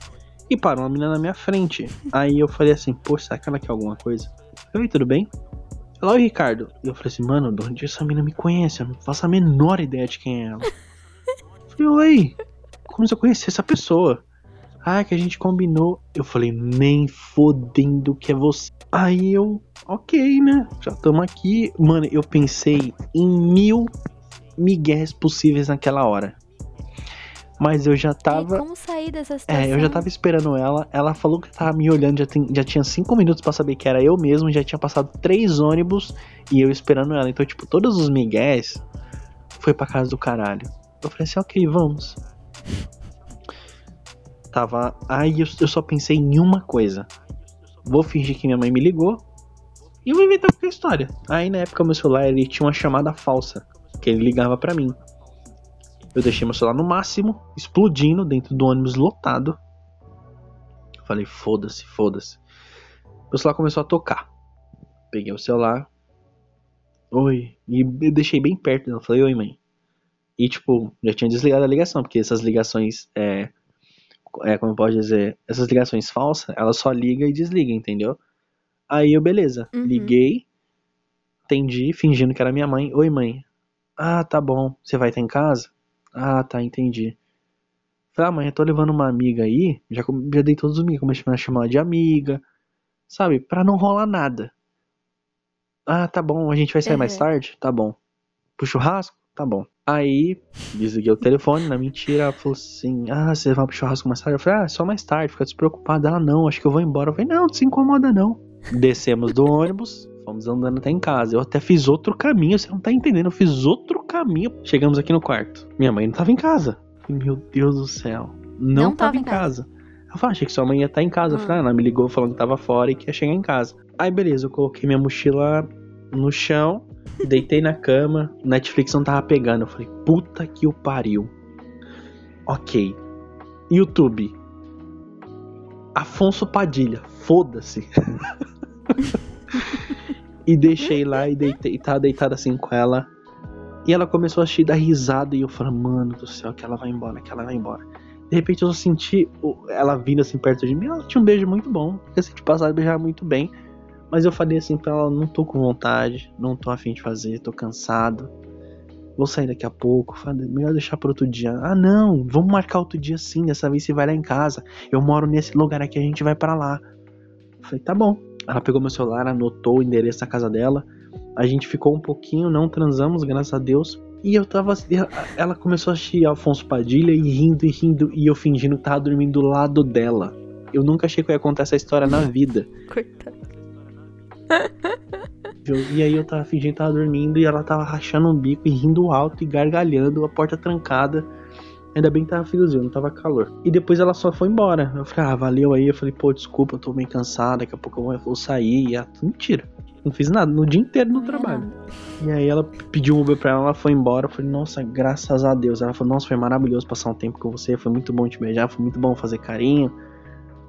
e parou uma mina na minha frente. Aí eu falei assim, pô, será que ela quer alguma coisa? Oi, tudo bem? Ela, oi, Ricardo. E eu falei assim, mano, de onde essa mina me conhece? Eu não faço a menor ideia de quem é ela. Eu falei, oi, como se eu conhecesse essa pessoa? Ah, que a gente combinou. Eu falei, nem fodendo que é você. Aí eu, ok, né? Já estamos aqui. Mano, eu pensei em mil migués possíveis naquela hora. Mas eu já e tava. como sair dessa situação? É, eu já tava esperando ela. Ela falou que tava me olhando, já, tem- já tinha cinco minutos pra saber que era eu mesmo. Já tinha passado três ônibus e eu esperando ela. Então, tipo, todos os migués foi pra casa do caralho. Eu falei assim, ok, vamos. Tava. Aí eu, eu só pensei em uma coisa. Vou fingir que minha mãe me ligou. E eu vou inventar qualquer história. Aí na época meu celular ele tinha uma chamada falsa. Que ele ligava pra mim. Eu deixei meu celular no máximo, explodindo dentro do ônibus lotado. Falei, foda-se, foda-se. Meu celular começou a tocar. Peguei o celular. Oi. E eu deixei bem perto dela. Falei, oi, mãe. E, tipo, já tinha desligado a ligação, porque essas ligações, é, é como eu posso dizer, essas ligações falsas, ela só liga e desliga, entendeu? Aí eu, beleza, Uhum. liguei, atendi, fingindo que era minha mãe. Oi, mãe. Ah, tá bom. Você vai estar em casa? Ah, tá, entendi. Falei, ah, mãe, eu tô levando uma amiga aí, já, já dei todos os amigos, comecei a chamar ela de amiga, sabe, pra não rolar nada. Ah, tá bom, a gente vai sair mais Uhum. tarde? Tá bom. Pro churrasco? Tá bom. Aí, desliguei o telefone, na mentira, ela falou assim, ah, você vai pro churrasco mais tarde? Eu falei, ah, só mais tarde, fica despreocupada. Ela, não, acho que eu vou embora. Eu falei, não, não se incomoda não. Descemos do ônibus, fomos andando até em casa. Eu até fiz outro caminho, você não tá entendendo, eu fiz outro caminho. Chegamos aqui no quarto. Minha mãe não tava em casa. Meu Deus do céu, não, Não tava, tava em em casa. Eu falei, achei que sua mãe ia estar em casa. Eu falei, ah, ela me ligou falando que tava fora e que ia chegar em casa. Aí, beleza, eu coloquei minha mochila no chão, deitei na cama, Netflix não tava pegando. Eu falei, puta que o pariu. Ok. YouTube. Afonso Padilha, foda-se. e deixei lá e deitei, tava deitado assim com ela. E ela começou a assistir dar risada e eu falei, mano do céu, que ela vai embora, que ela vai embora. De repente eu senti o- ela vindo assim perto de mim, ela tinha um beijo muito bom. Eu senti passar beijar muito bem. Mas eu falei assim pra ela, não tô com vontade, não tô afim de fazer, tô cansado. Vou sair daqui a pouco. Falei, melhor deixar pra outro dia. Ah, não, vamos marcar outro dia sim, dessa vez você vai lá em casa. Eu moro nesse lugar aqui, a gente vai pra lá. Eu falei, tá bom. Ela pegou meu celular, anotou o endereço da casa dela. A gente ficou um pouquinho, não transamos, graças a Deus. E eu tava. Ela começou a assistir Alfonso Padilha e rindo e rindo. E eu fingindo que tava dormindo do lado dela. Eu nunca achei que eu ia contar essa história na vida. Coitado. E aí eu tava fingindo que tava dormindo e ela tava rachando um bico e rindo alto e gargalhando, a porta trancada. Ainda bem que tava friozinho, não tava calor. E depois ela só foi embora. Eu falei, ah, valeu aí. Eu falei, pô, desculpa, eu tô meio cansado, daqui a pouco eu vou- sair. E ela, mentira. Não fiz nada, no dia inteiro no trabalho. E aí ela pediu um Uber pra ela, ela foi embora. Eu falei, nossa, graças a Deus. Ela falou, nossa, foi maravilhoso passar um tempo com você, foi muito bom te beijar, foi muito bom fazer carinho.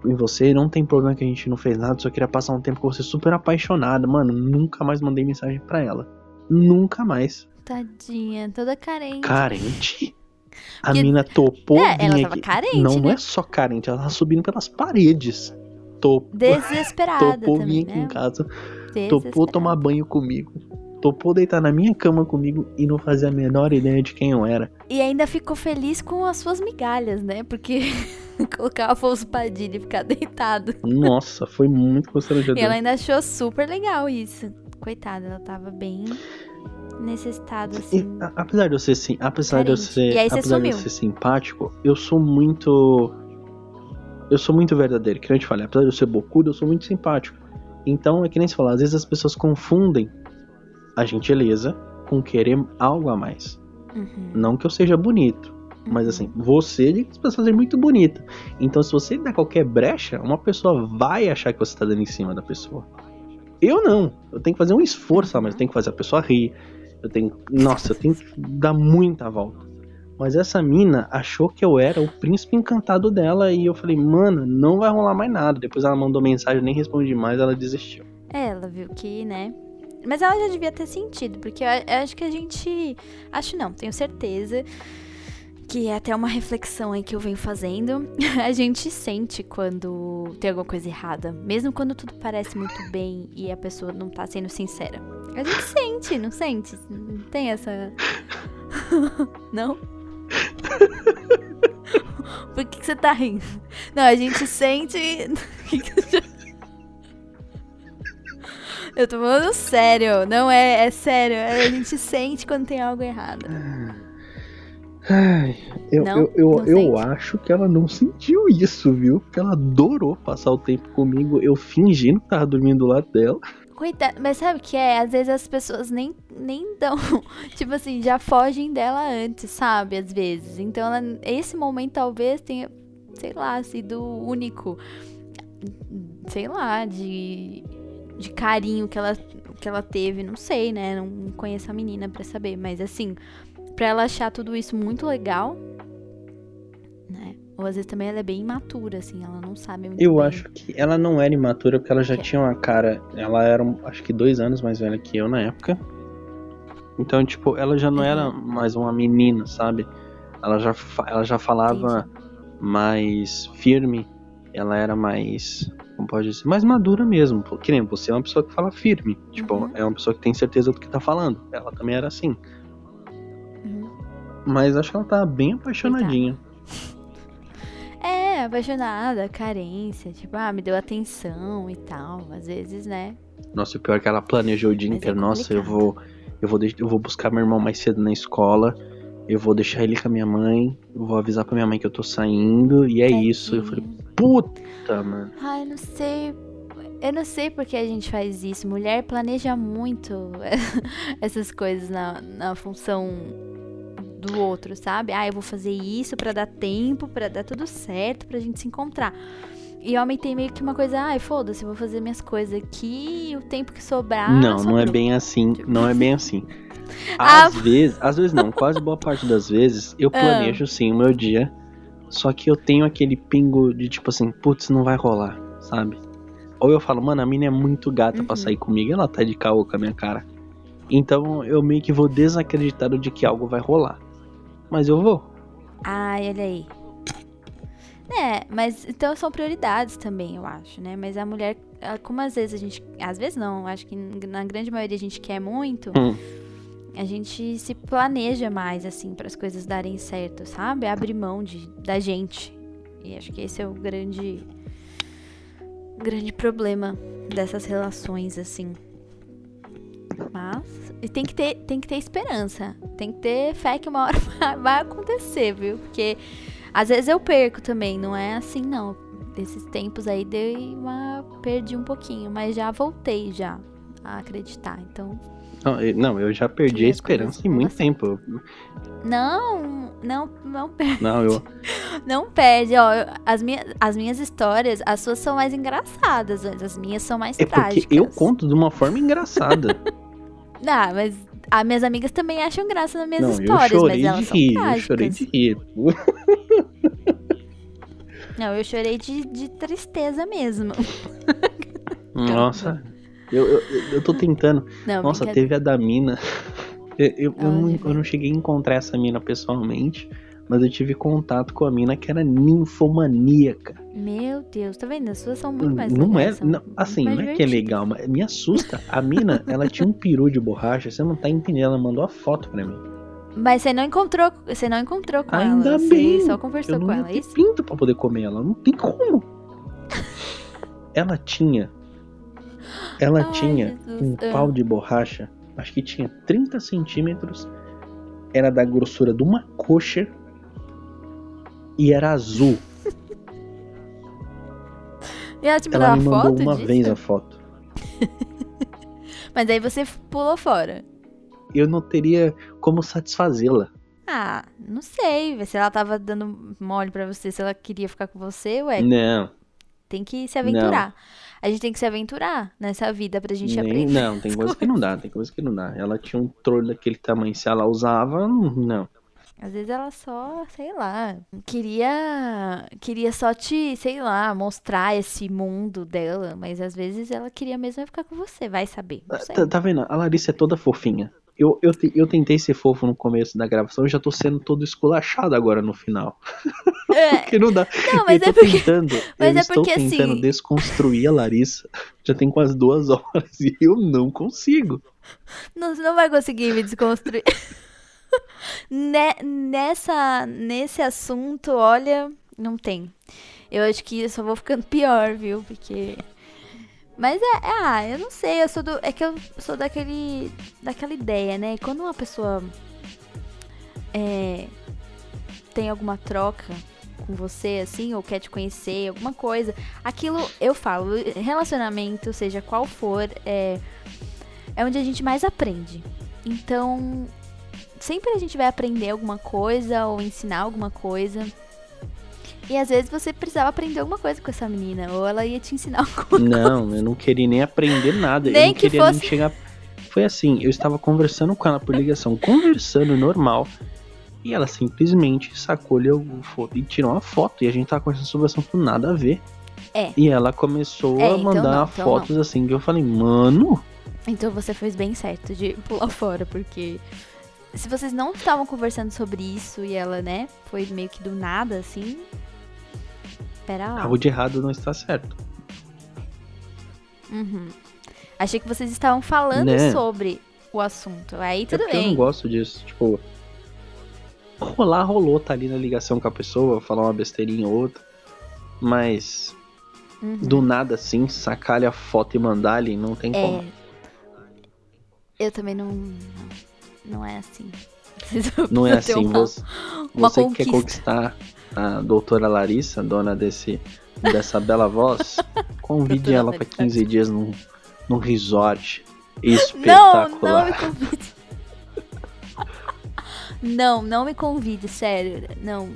em você, não tem problema que a gente não fez nada, só queria passar um tempo com você super apaixonada. Mano, nunca mais mandei mensagem pra ela. Nunca mais. Tadinha, toda carente. Carente? A Porque- mina topou É, ela tava aqui. carente, não, não né? é só carente, ela tá subindo pelas paredes. Topou, Desesperada topou também, vir aqui em né? casa, topou tomar banho comigo, topou deitar na minha cama comigo e não fazia a menor ideia de quem eu era. E ainda ficou feliz com as suas migalhas, né? Porque colocar o Afonso Padilha e ficar deitado. Nossa, foi muito constrangedor. E ela ainda achou super legal isso. Coitada, ela tava bem necessitada, E, assim. a- apesar de eu ser sim, apesar de eu ser, E apesar de eu ser simpático, eu sou muito eu sou muito verdadeiro, que eu te falei, apesar de eu ser bocudo, eu sou muito simpático. Então, é que nem se falar, às vezes as pessoas confundem a gentileza com querer algo a mais. Uhum. Não que eu seja bonito, mas Uhum. assim, você diga que as pessoas é muito bonita. Então, se você der qualquer brecha, uma pessoa vai achar que você tá dando em cima da pessoa. Eu não. Eu tenho que fazer um esforço, a mais. eu tenho que fazer a pessoa rir. Eu tenho, nossa, eu tenho que dar muita volta. Mas essa mina achou que eu era o príncipe encantado dela e eu falei, mano, não vai rolar mais nada. Depois ela mandou mensagem, nem respondi mais, ela desistiu. É, ela viu que, né? Mas ela já devia ter sentido, porque eu acho que a gente. Acho não, tenho certeza. Que é até uma reflexão aí que eu venho fazendo. A gente sente quando tem alguma coisa errada. Mesmo quando tudo parece muito bem e a pessoa não tá sendo sincera. A gente sente, não sente? Não tem essa. não? Por que, que você tá rindo? Não, a gente sente. Eu tô falando sério, não é, é sério. A gente sente quando tem algo errado. Ai, eu, Não? eu, eu, Não eu acho que ela não sentiu isso, viu? Porque ela adorou passar o tempo comigo, eu fingindo que tava dormindo do lado dela. Coitada, mas sabe o que é? Às vezes as pessoas nem, nem dão. Tipo assim, já fogem dela antes, sabe? Às vezes. Então, ela, esse momento talvez tenha, sei lá, sido único. Sei lá, de, de carinho que ela, que ela teve. Não sei, né? Não conheço a menina pra saber. Mas assim, pra ela achar tudo isso muito legal. Né? Ou às vezes também ela é bem imatura, assim. Ela não sabe muito Eu bem. acho que ela não era imatura porque ela já Que- tinha uma cara. Ela era, acho que dois anos mais velha que eu na época. Então, tipo, ela já não Uhum. era mais uma menina, sabe? Ela já, ela já falava mais firme. Ela era mais. Como pode dizer? Mais madura mesmo. Que nem você é uma pessoa que fala firme. Tipo, Uhum. é uma pessoa que tem certeza do que tá falando. Ela também era assim. Mas acho que ela tava bem apaixonadinha. É, apaixonada, carência, tipo, ah, me deu atenção e tal. Às vezes, né? Nossa, o pior é que ela planejou o dia Mas é inteiro. Nossa, eu vou, eu vou, eu vou buscar meu irmão mais cedo na escola. Eu vou deixar ele com a minha mãe. Eu vou avisar pra minha mãe que eu tô saindo. E é isso. Eu falei, puta, mano. Ai, eu não sei. Eu não sei por que a gente faz isso. Mulher planeja muito essas coisas na, na função do outro, sabe? Ah, eu vou fazer isso pra dar tempo, pra dar tudo certo, pra gente se encontrar. E homem tem meio que uma coisa, ai, foda-se, eu vou fazer minhas coisas aqui e o tempo que sobrar. não, não é sobrou." bem assim. Tipo- Não é bem assim. Ah. Às vezes, às vezes não, quase boa parte das vezes, eu planejo sim o meu dia. Só que eu tenho aquele pingo de tipo assim, putz, não vai rolar, sabe? Ou eu falo, mano, a mina é muito gata pra Uhum. sair comigo, ela tá de caô com a minha cara. Então eu meio que vou desacreditado de que algo vai rolar. Mas eu vou. Ai, olha aí. É, mas então são prioridades também, eu acho, né? Mas a mulher, ela- como às vezes a gente. Às vezes não, acho que na grande maioria a gente quer muito, Hum. a gente se planeja mais, assim, para as coisas darem certo, sabe? Abre mão de, da gente. E acho que esse é o grande. grande problema dessas relações, assim. Mas. Tem que ter, tem que ter esperança. Tem que ter fé que uma hora vai, acontecer, viu? Porque às vezes eu perco também, não é assim não. Esses tempos aí dei uma. perdi um pouquinho, mas já voltei já a acreditar. Então. Não, eu- Não, eu já perdi a esperança em muito assim. tempo. Não, não, não perde. Não, eu. Não perde, ó. eu- As minhas, as minhas histórias, as suas são mais engraçadas, as minhas são mais É porque trágicas. eu conto de uma forma engraçada. Ah, mas as minhas amigas também acham graça nas minhas Não, eu histórias, mas chorei elas de são rir, eu chorei de rir. Não, eu chorei de, de tristeza mesmo. Nossa, eu, eu, eu tô tentando. Não, Nossa, teve a da mina. Eu, eu, eu, não, eu não cheguei a encontrar essa mina pessoalmente, mas eu tive contato com a mina que era ninfomaníaca. Meu Deus, tá vendo? As suas são muito mais Não é, legais, são não, assim, não é que é legal, mas me assusta. A mina, ela tinha um peru de borracha, você não tá entendendo, ela mandou a foto pra mim. Mas você não encontrou, você não encontrou com Ainda ela, bem. você só Eu conversou não com ela, é isso? pinto pra poder comer ela, não tem como. Ela tinha, ela Ai, tinha Jesus. um Ah. pau de borracha, acho que tinha 30 centímetros, era da grossura de uma coxa e era azul. E ela te mandou Ela uma me mandou foto uma disso? vez a foto. Mas aí você pulou fora. Eu não teria como satisfazê-la. Ah, não sei, se ela tava dando mole pra você, se ela queria ficar com você, ué, Não, tem que se aventurar. A gente tem que se aventurar nessa vida pra gente nem, aprender. não, tem coisa que não dá, tem coisa que não dá. Ela tinha um trolho daquele tamanho, se ela usava, não. Às vezes ela só, sei lá, queria queria só te, sei lá, mostrar esse mundo dela, mas às vezes ela queria mesmo é ficar com você, vai saber. Sei. Tá, tá vendo? A Larissa é toda fofinha. Eu, eu, eu tentei ser fofo no começo da gravação, eu já tô sendo todo esculachado agora no final. É, Porque não dá. não, mas eu é porque tentando. mas eu é estou porque, tentando assim- desconstruir a Larissa. Já tem quase duas horas e eu não consigo. não, você não vai conseguir me desconstruir. Ne- nessa nesse assunto, olha, não tem. Eu acho que eu só vou ficando pior, viu? Porque Mas é, é, ah, eu não sei, eu sou do. É que eu sou daquele. daquela ideia, né? Quando uma pessoa é, tem alguma troca com você, assim, ou quer te conhecer, alguma coisa, aquilo eu falo, relacionamento, seja qual for, é, é onde a gente mais aprende. Então, sempre a gente vai aprender alguma coisa ou ensinar alguma coisa. E às vezes você precisava aprender alguma coisa com essa menina, ou ela ia te ensinar alguma Não, eu não queria nem aprender nada. eu Nem não que queria fosse- nem chegar. Foi assim, eu estava conversando com ela por ligação, conversando normal. E ela simplesmente sacou o foto e tirou uma foto. E a gente tava conversando sobre assunto nada a ver. É. E ela começou É, a então mandar não, então fotos assim que eu falei, mano. Então você fez bem certo de pular fora, porque se vocês não estavam conversando sobre isso e ela, né, foi meio que do nada, assim. Pera lá. Algo de errado não está certo. Uhum. Achei que vocês estavam falando Né? sobre o assunto. Aí É tudo porque eu não bem. gosto disso. Tipo, rolar, rolou, tá ali na ligação com a pessoa, falar uma besteirinha ou outra. Mas Uhum. do nada assim, sacar a foto e mandar ali, não tem É. como. Eu também não. Não, não é assim. Não é assim, uma- você, você que quer conquista. conquistar a doutora Larissa, dona desse, dessa bela voz, convide ela pra Larissa. 15 dias num, num resort Não, espetacular. não me convide. não, não me convide, sério. Não.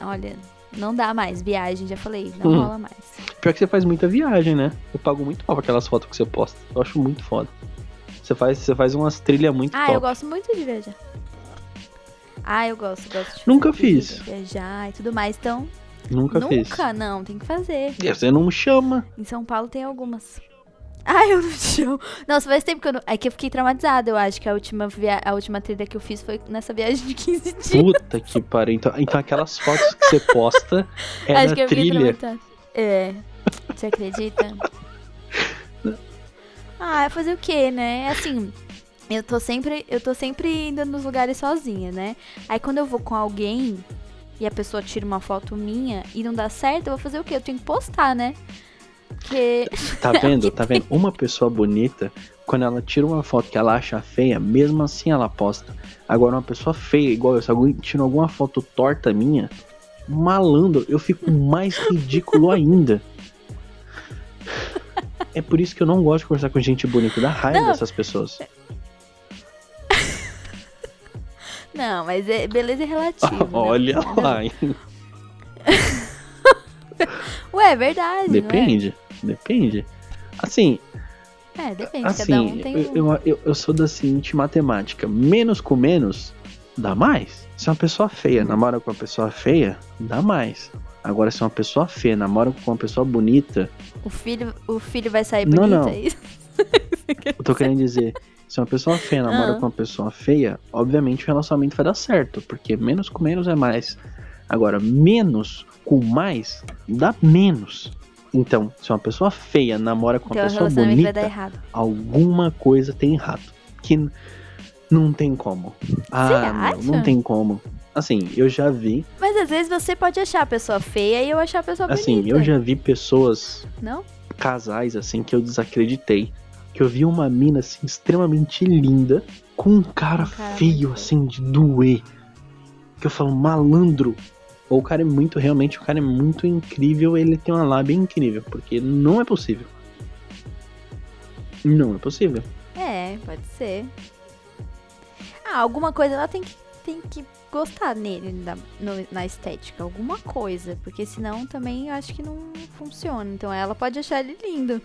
Olha, não dá mais viagem, já falei, não Hum. rola mais. Pior que você faz muita viagem, né? Eu pago muito pau pra aquelas fotos que você posta. Eu acho muito foda. Você faz, você faz umas trilhas muito Ah, top. eu gosto muito de viajar. Ah, eu gosto, gosto de Nunca trilha, fiz. Viajar e tudo mais. Então, Nunca, fiz. nunca, não, tem que fazer. E Você não me chama. Em São Paulo tem algumas. Ah, eu não chamo. Nossa, faz tempo que eu não. É que eu fiquei traumatizada, eu acho que a última, via... a última trilha que eu fiz foi nessa viagem de 15 dias. Puta que pariu. Então, então aquelas fotos que você posta é acho na que eu fiquei trilha. É. Você acredita? Ah, é fazer o quê, né? Assim, eu tô sempre. Eu tô sempre indo nos lugares sozinha, né? Aí quando eu vou com alguém e a pessoa tira uma foto minha e não dá certo, eu vou fazer o quê? Eu tenho que postar, né? Porque. Tá vendo? Tá vendo? Uma pessoa bonita, quando ela tira uma foto que ela acha feia, mesmo assim ela posta. Agora, uma pessoa feia, igual eu, se alguém tira alguma foto torta minha, malandro, eu fico mais ridículo ainda. É por isso que eu não gosto de conversar com gente bonita, dá raiva Não. dessas pessoas. Não, mas é, beleza é relativo. né? Olha a lá, ver. hein? Ué, é verdade. Depende, depende. Assim, é? é, depende. cada um assim, tem eu, um. eu, eu, eu sou da seguinte matemática: menos com menos, dá mais. Se uma pessoa feia Hum. namora com uma pessoa feia, dá mais. Agora, se uma pessoa feia namora com uma pessoa bonita. O filho, o filho vai sair Não, bonito, não. é isso? Eu tô querendo dizer, se uma pessoa feia namora Ah. com uma pessoa feia, obviamente o relacionamento vai dar certo, porque menos com menos é mais. Agora, menos com mais dá menos. Então, se uma pessoa feia namora com uma Então o pessoa bonita, dar errado. alguma coisa tem errado. Que não tem como. Ah, acha? não tem como. Assim, eu já vi, Mas às vezes você pode achar a pessoa feia e eu achar a pessoa assim, bonita. eu já vi pessoas, Não? casais assim que eu desacreditei. Que eu vi uma mina assim extremamente linda com um cara, Um cara feio assim de doer. Que eu falo, malandro. Ou o cara é muito, realmente, o cara é muito incrível, ele tem uma lábia incrível, porque não é possível. Não é possível. É, pode ser. Ah, alguma coisa ela tem que, tem que gostar nele, na, no- na estética. Alguma coisa. Porque senão também eu acho que não funciona. Então ela pode achar ele lindo.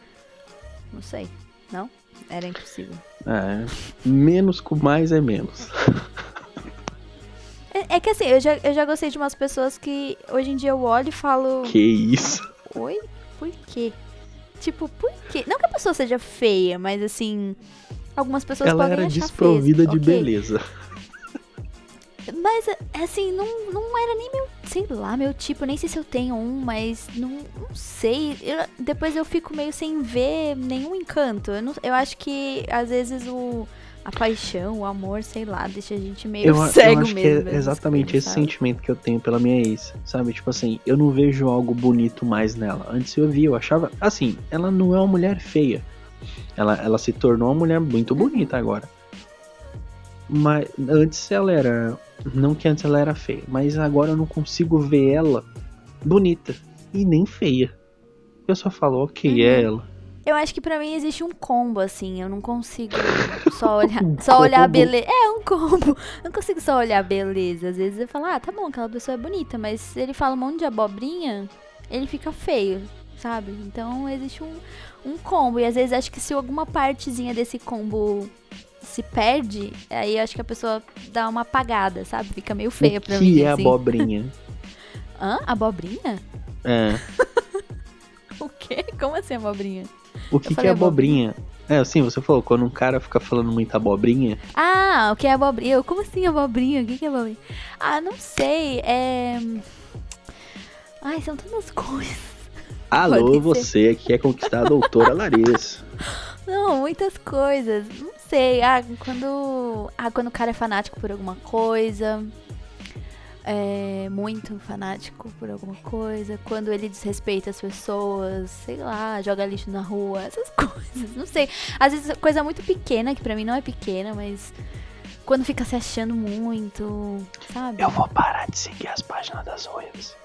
Não sei. Não? Era impossível. É, menos com mais é menos. É, é que assim, eu já, eu já gostei de umas pessoas que hoje em dia eu olho e falo. Que isso? Oi? Por quê? Tipo, por quê? Não que a pessoa seja feia, mas assim. Algumas pessoas Ela podem era achar desprovida feias, de ok? beleza. Mas, assim, não, não era nem meu, sei lá, meu tipo, nem sei se eu tenho um, mas não, não sei. Eu- depois eu fico meio sem ver nenhum encanto. Eu, não- eu acho que, às vezes, o, a paixão, o amor, sei lá, deixa a gente meio Eu, a- eu cego acho que mesmo. é nessas exatamente esse sabe? sentimento que eu tenho pela minha ex, sabe? Tipo assim, eu não vejo algo bonito mais nela. Antes eu via, eu achava. Assim, ela não é uma mulher feia. Ela, ela se tornou uma mulher muito bonita agora. Mas antes ela era. Não que antes ela era feia, mas agora eu não consigo ver ela bonita e nem feia. Eu só falo, ok, é Uhum. ela. Eu acho que pra mim existe um combo, assim. Eu não consigo só olhar, Um só olhar a beleza. É, um combo. Eu não consigo só olhar a beleza. Às vezes eu falo, ah, tá bom, aquela pessoa é bonita, mas se ele fala um monte de abobrinha, ele fica feio, sabe? Então existe um, um combo. E às vezes acho que se alguma partezinha desse combo se perde, aí eu acho que a pessoa dá uma apagada, sabe? Fica meio feia o pra que mim. é assim. abobrinha? Hã? Abobrinha? É. O quê? Como assim abobrinha? O que, que é abobrinha? É, assim, você falou, quando um cara fica falando muita abobrinha, Ah, o que é abobrinha? Eu, como assim abobrinha? O que que é abobrinha? Ah, não sei. É. Ai, são tantas coisas. alô, você que quer conquistar a doutora Larissa. Não, muitas coisas. Não sei. Ah, quando. Ah, quando o cara é fanático por alguma coisa. É muito fanático por alguma coisa. Quando ele desrespeita as pessoas, sei lá, joga lixo na rua, essas coisas. Não sei. Às vezes coisa muito pequena, que pra mim não é pequena, mas. Quando fica se achando muito, sabe? Eu vou parar de seguir as páginas das ruivas.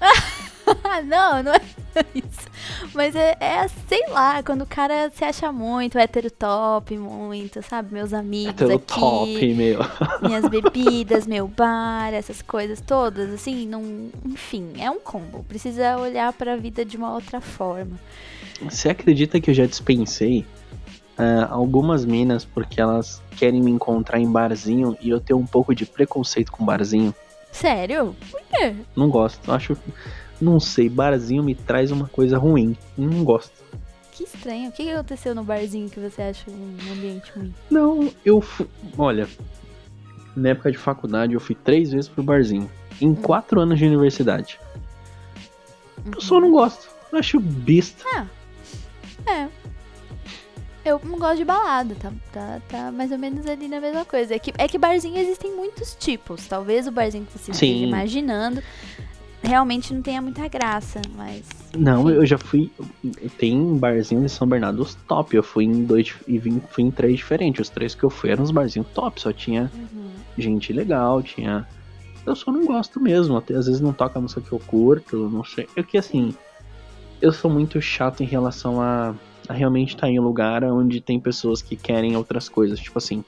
Ah, não, não é isso. Mas é, é, sei lá, quando o cara se acha muito, hétero top, muito, sabe? Meus amigos Pelo aqui, top, meu. minhas bebidas, meu bar, essas coisas todas, assim, não. Enfim, é um combo. Precisa olhar pra vida de uma outra forma. Você acredita que eu já dispensei ah, algumas minas porque elas querem me encontrar em barzinho e eu tenho um pouco de preconceito com barzinho? Sério? Por quê? Não gosto. Acho. Não sei, barzinho me traz uma coisa ruim. Não gosto. Que estranho. O que aconteceu no barzinho que você acha um ambiente ruim? Não, eu fui. Olha, na época de faculdade eu fui três vezes pro barzinho. Em quatro anos de universidade. Eu só não gosto. Acho besta. É. Eu não gosto de balada, tá, tá, tá mais ou menos ali na mesma coisa. É que, é que barzinho existem muitos tipos. Talvez o barzinho que você esteja imaginando realmente não tenha muita graça, mas. Não, eu já fui. Tem barzinho em São Bernardo os top. Eu fui em dois e vim, fui em três diferentes. Os três que eu fui eram os barzinhos top. Só tinha Uhum. gente legal, tinha. Eu só não gosto mesmo. Até às vezes não toca a música que eu curto, não sei. É que assim, eu sou muito chato em relação a realmente estar em lugar onde tem pessoas que querem outras coisas. Tipo assim.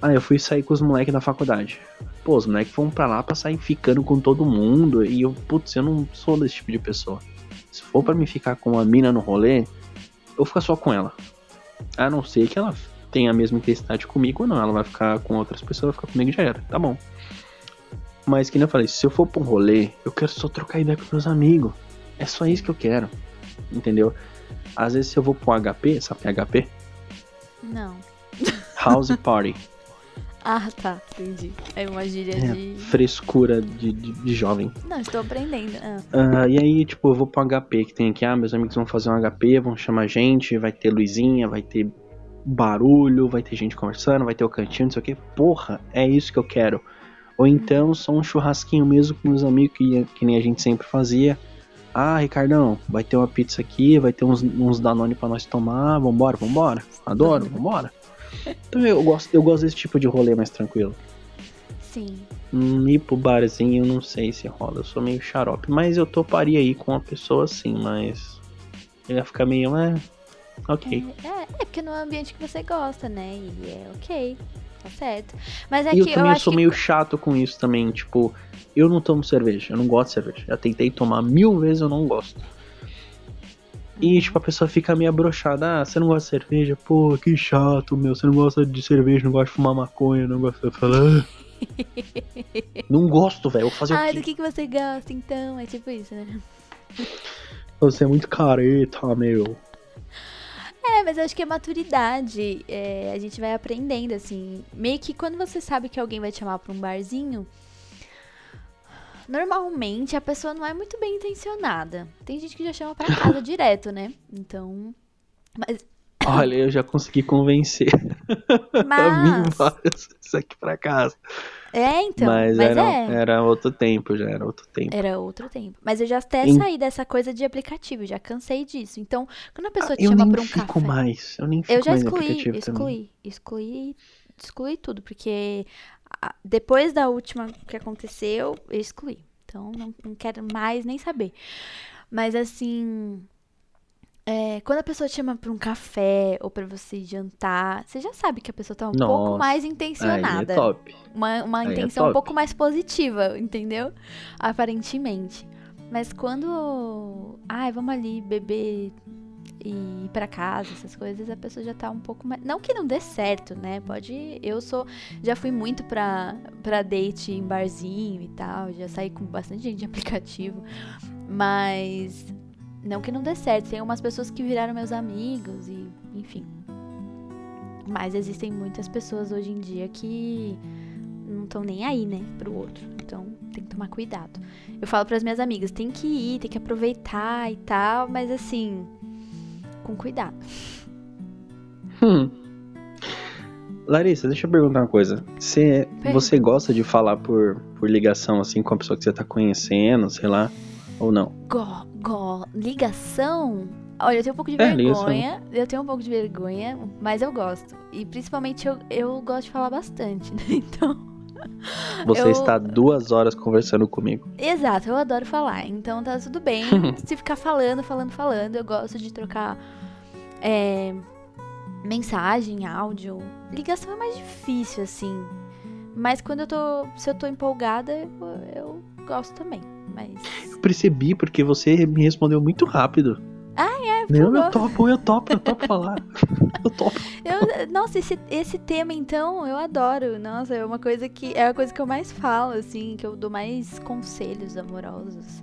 Ah, eu fui sair com os moleques da faculdade. Pô, os moleques foram pra lá pra sair ficando com todo mundo. E eu, putz, eu não sou desse tipo de pessoa. Se for pra me ficar com uma mina no rolê, eu vou ficar só com ela. A não ser que ela tenha a mesma intensidade comigo ou não. Ela vai ficar com outras pessoas, vai ficar comigo e já era. Tá bom. Mas que nem eu falei, se eu for pra um rolê, eu quero só trocar ideia com meus amigos. É só isso que eu quero. Entendeu? Às vezes se eu vou um HP, sabe HP? Não. House Party. Ah, tá. Entendi. É uma gíria É, de. frescura de, de, de jovem. Não, estou aprendendo. Ah. Ah, e aí, tipo, eu vou pro HP que tem aqui. Ah, meus amigos vão fazer um HP, vão chamar gente, vai ter luzinha, vai ter barulho, vai ter gente conversando, vai ter o cantinho, não sei o que. Porra, é isso que eu quero. Ou então só um churrasquinho mesmo com meus amigos, que, que nem a gente sempre fazia. Ah, Ricardão, vai ter uma pizza aqui, vai ter uns, uns Danone pra nós tomar. Vambora, vambora. Adoro, vambora. Então eu gosto, eu gosto desse tipo de rolê mais tranquilo. Sim. Hum, ir pro barzinho, não sei se rola. Eu sou meio xarope. Mas eu toparia aí com uma pessoa assim, mas. Ele ia ficar meio, é. Ok. É, é, é porque no ambiente que você gosta, né? E é ok. Tá certo. Mas é e eu que eu também acho sou que. meio chato com isso também. Tipo, eu não tomo cerveja. Eu não gosto de cerveja. Já tentei tomar mil vezes, eu não gosto. E, tipo, a pessoa fica meio abrochada. Ah, você não gosta de cerveja? Pô, que chato, meu. Você não gosta de cerveja, não gosta de fumar maconha, não gosta de falar. não gosto, velho. Vou fazer Ai, o do quê? que, que você gosta, então? É tipo isso, né? Você é muito careta, meu. É, mas eu acho que é maturidade. É, a gente vai aprendendo, assim. Meio que quando você sabe que alguém vai te chamar pra um barzinho, normalmente a pessoa não é muito bem intencionada. Tem gente que já chama pra casa direto, né? Então. Mas. Olha, eu já consegui convencer Mas. várias vezes aqui pra casa. É, então. mas Mas, era, é. era outro tempo, já era outro tempo. Era outro tempo. Mas eu já até Em- saí dessa coisa de aplicativo, já cansei disso. Então, quando a pessoa Ah, te eu chama nem pra um fico café. mais. Eu nem fico Eu já excluí, também. excluí, excluí, excluí tudo, porque depois da última que aconteceu, eu excluí. Então não, não quero mais nem saber. Mas assim, é, quando a pessoa te chama pra um café ou pra você jantar, você já sabe que a pessoa tá um pouco Nossa, mais Aí intencionada. é top. Uma, uma Aí é intenção um top. pouco mais positiva, entendeu? Aparentemente. Mas quando. Ai, vamos ali beber e ir pra casa, essas coisas, a pessoa já tá um pouco mais. Não que não dê certo, né? Pode. Eu sou. Já fui muito pra, pra date em barzinho e tal. Já saí com bastante gente de aplicativo. Mas. Não que não dê certo. Tem umas pessoas que viraram meus amigos e. Enfim. Mas existem muitas pessoas hoje em dia que não estão nem aí, né, pro outro. Então tem que tomar cuidado. Eu falo pras minhas amigas, tem que ir, tem que aproveitar e tal, mas assim, com cuidado. Hum. Larissa, deixa eu perguntar uma coisa. Você, Pergunta. você gosta de falar por, por ligação, assim, com a pessoa que você tá conhecendo, sei lá, ou não? Go, go, ligação? Olha, eu tenho um pouco de É, ligação. vergonha. Eu tenho um pouco de vergonha, mas eu gosto. E principalmente eu, eu gosto de falar bastante, né? Então. Você Eu- está duas horas conversando comigo. Exato, eu adoro falar. Então tá tudo bem. Se ficar falando, falando, falando, eu gosto de trocar é, mensagem, áudio. Ligação é mais difícil, assim. Mas quando eu tô. Se eu tô empolgada, eu, eu gosto também. Mas. Eu percebi porque você me respondeu muito rápido. É, porque Não, eu topo, eu topo, eu topo falar. Eu topo. Eu- nossa, esse, esse tema, então, eu adoro. Nossa, é uma coisa que. É a coisa que eu mais falo, assim, que eu dou mais conselhos amorosos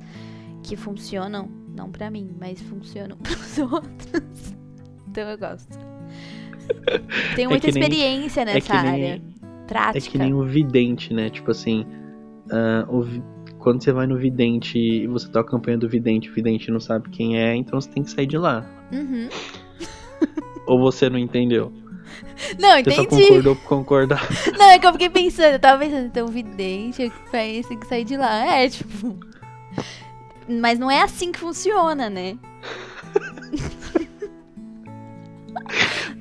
que funcionam, não pra mim, mas funcionam pros outros. Então eu gosto. Tenho É muita que nem- experiência É nessa nem, área. é Prática. que nem o vidente, né? Tipo assim, ah, o quando você vai no vidente e você tá acompanhando o vidente, o vidente não sabe quem é, então você tem que sair de lá. Uhum. Ou você não entendeu? Não, Você só entendi. concordou por concordar. Não, é que eu fiquei pensando, eu tava pensando, então vidente, faz tem que sair de lá. É, tipo. Mas não é assim que funciona, né?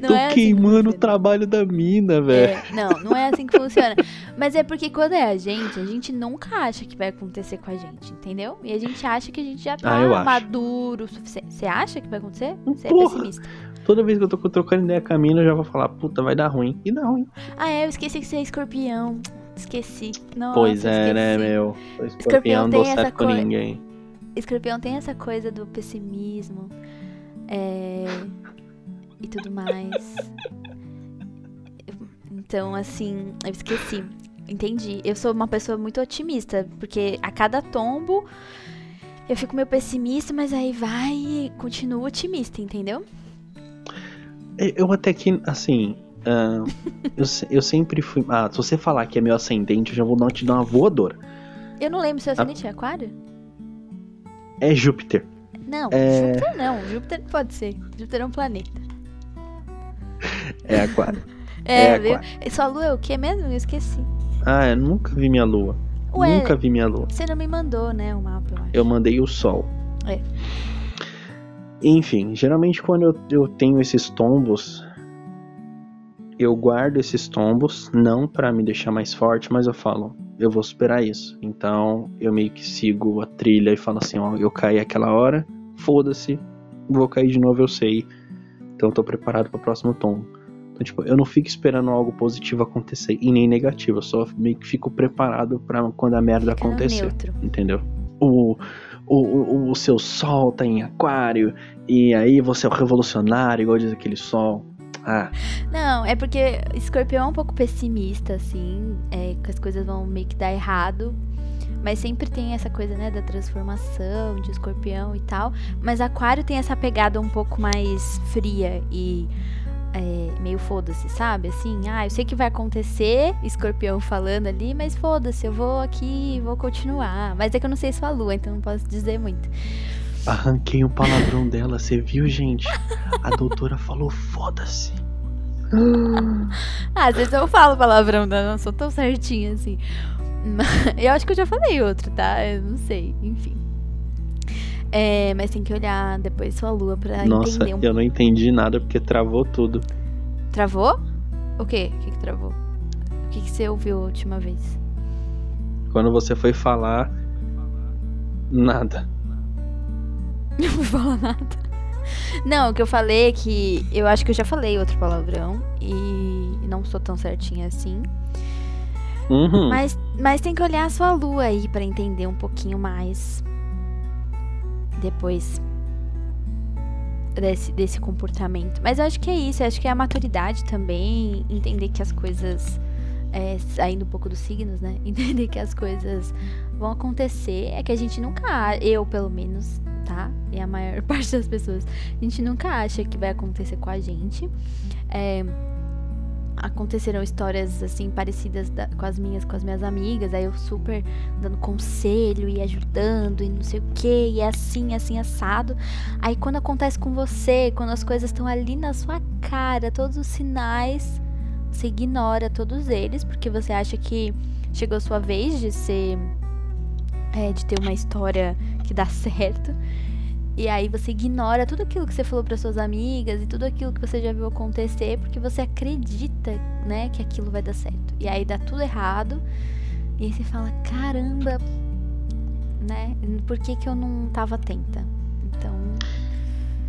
Não Tô é assim que queimando o trabalho da mina, velho. É, não, não é assim que funciona. Mas é porque quando é a gente, a gente nunca acha que vai acontecer com a gente, entendeu? E a gente acha que a gente já tá Ah, eu acho. maduro o suficiente. Você acha que vai acontecer? Você é pessimista. Toda vez que eu tô trocando ideia com a mina, eu já vou falar, puta, vai dar ruim. E dá ruim. Ah, é, eu esqueci que você é escorpião. Esqueci. Nossa, pois é, né, esqueci. meu? O Escorpião escorpião não deu certo com ninguém. Escorpião tem essa coisa do pessimismo. É... E tudo mais. Então, assim, eu esqueci. entendi. Eu sou uma pessoa muito otimista, porque a cada tombo eu fico meio pessimista, mas aí vai e continuo otimista, entendeu? É, Eu até que, assim. ah, eu, eu sempre fui. Ah, se você falar que é meu ascendente, eu já vou te dar uma voadora. Eu não lembro se o ascendente é aquário. É Júpiter. Não, É. Júpiter não. Júpiter não pode ser. Júpiter é um planeta. É Aquário. É, É viu? aquário. E Sua lua é o que mesmo? Eu esqueci. Ah, eu nunca vi minha lua. Ué, Nunca vi minha lua. você não me mandou, né, o mapa, eu acho. Eu mandei o sol. É. Enfim, geralmente quando eu, eu tenho esses tombos, eu guardo esses tombos, não pra me deixar mais forte, mas eu falo, eu vou superar isso. Então eu meio que sigo a trilha e falo assim, ó, eu caí aquela hora, foda-se, vou cair de novo, eu sei. Então eu tô preparado pro próximo tombo. Então, tipo, eu não fico esperando algo positivo acontecer e nem negativo, eu só meio que fico preparado pra quando a merda Fica acontecer neutro. entendeu? O, o, o, o seu sol tá em aquário, e aí você é o revolucionário, igual diz aquele sol. Ah, Não, é porque escorpião é um pouco pessimista, assim, é, que as coisas vão meio que dar errado. Mas sempre tem essa coisa, né, da transformação, de escorpião e tal. Mas aquário tem essa pegada um pouco mais fria e é, meio foda-se, sabe? Assim, ah, eu sei que vai acontecer, escorpião falando ali, mas foda-se, eu vou aqui vou continuar. Mas é que eu não sei sua lua, então não posso dizer muito. arranquei um palavrão dela, você viu, gente? A doutora falou, foda-se. Ah, às vezes eu falo palavrão, não sou tão certinha assim. Eu acho que eu já falei outro, tá? Eu não sei, enfim. É, mas tem que olhar depois sua lua pra Nossa, entender um eu não entendi nada porque travou tudo. Travou? O quê? O que, que travou? O que, que você ouviu a última vez? Quando você foi falar, nada. Não vou falar nada. Não, o que eu falei é que eu acho que eu já falei outro palavrão e não sou tão certinha assim. Uhum. Mas, mas tem que olhar a sua lua aí pra entender um pouquinho mais depois desse, desse comportamento. Mas eu acho que é isso, eu acho que é a maturidade também, entender que as coisas. É, saindo um pouco dos signos, né? Entender que as coisas vão acontecer. É que a gente nunca, eu pelo menos, tá? E a maior parte das pessoas, a gente nunca acha que vai acontecer com a gente. É, aconteceram histórias assim parecidas da- com as minhas com as minhas amigas aí eu super dando conselho e ajudando e não sei o que e é assim assim assado. Aí quando acontece com você quando as coisas estão ali na sua cara todos os sinais você ignora todos eles porque você acha que chegou a sua vez de ser é, de ter uma história que dá certo e aí você ignora tudo aquilo que você falou para suas amigas e tudo aquilo que você já viu acontecer porque você acredita, né, que aquilo vai dar certo. E aí dá tudo errado. E aí você fala, caramba, né? Por que que eu não tava atenta? Então,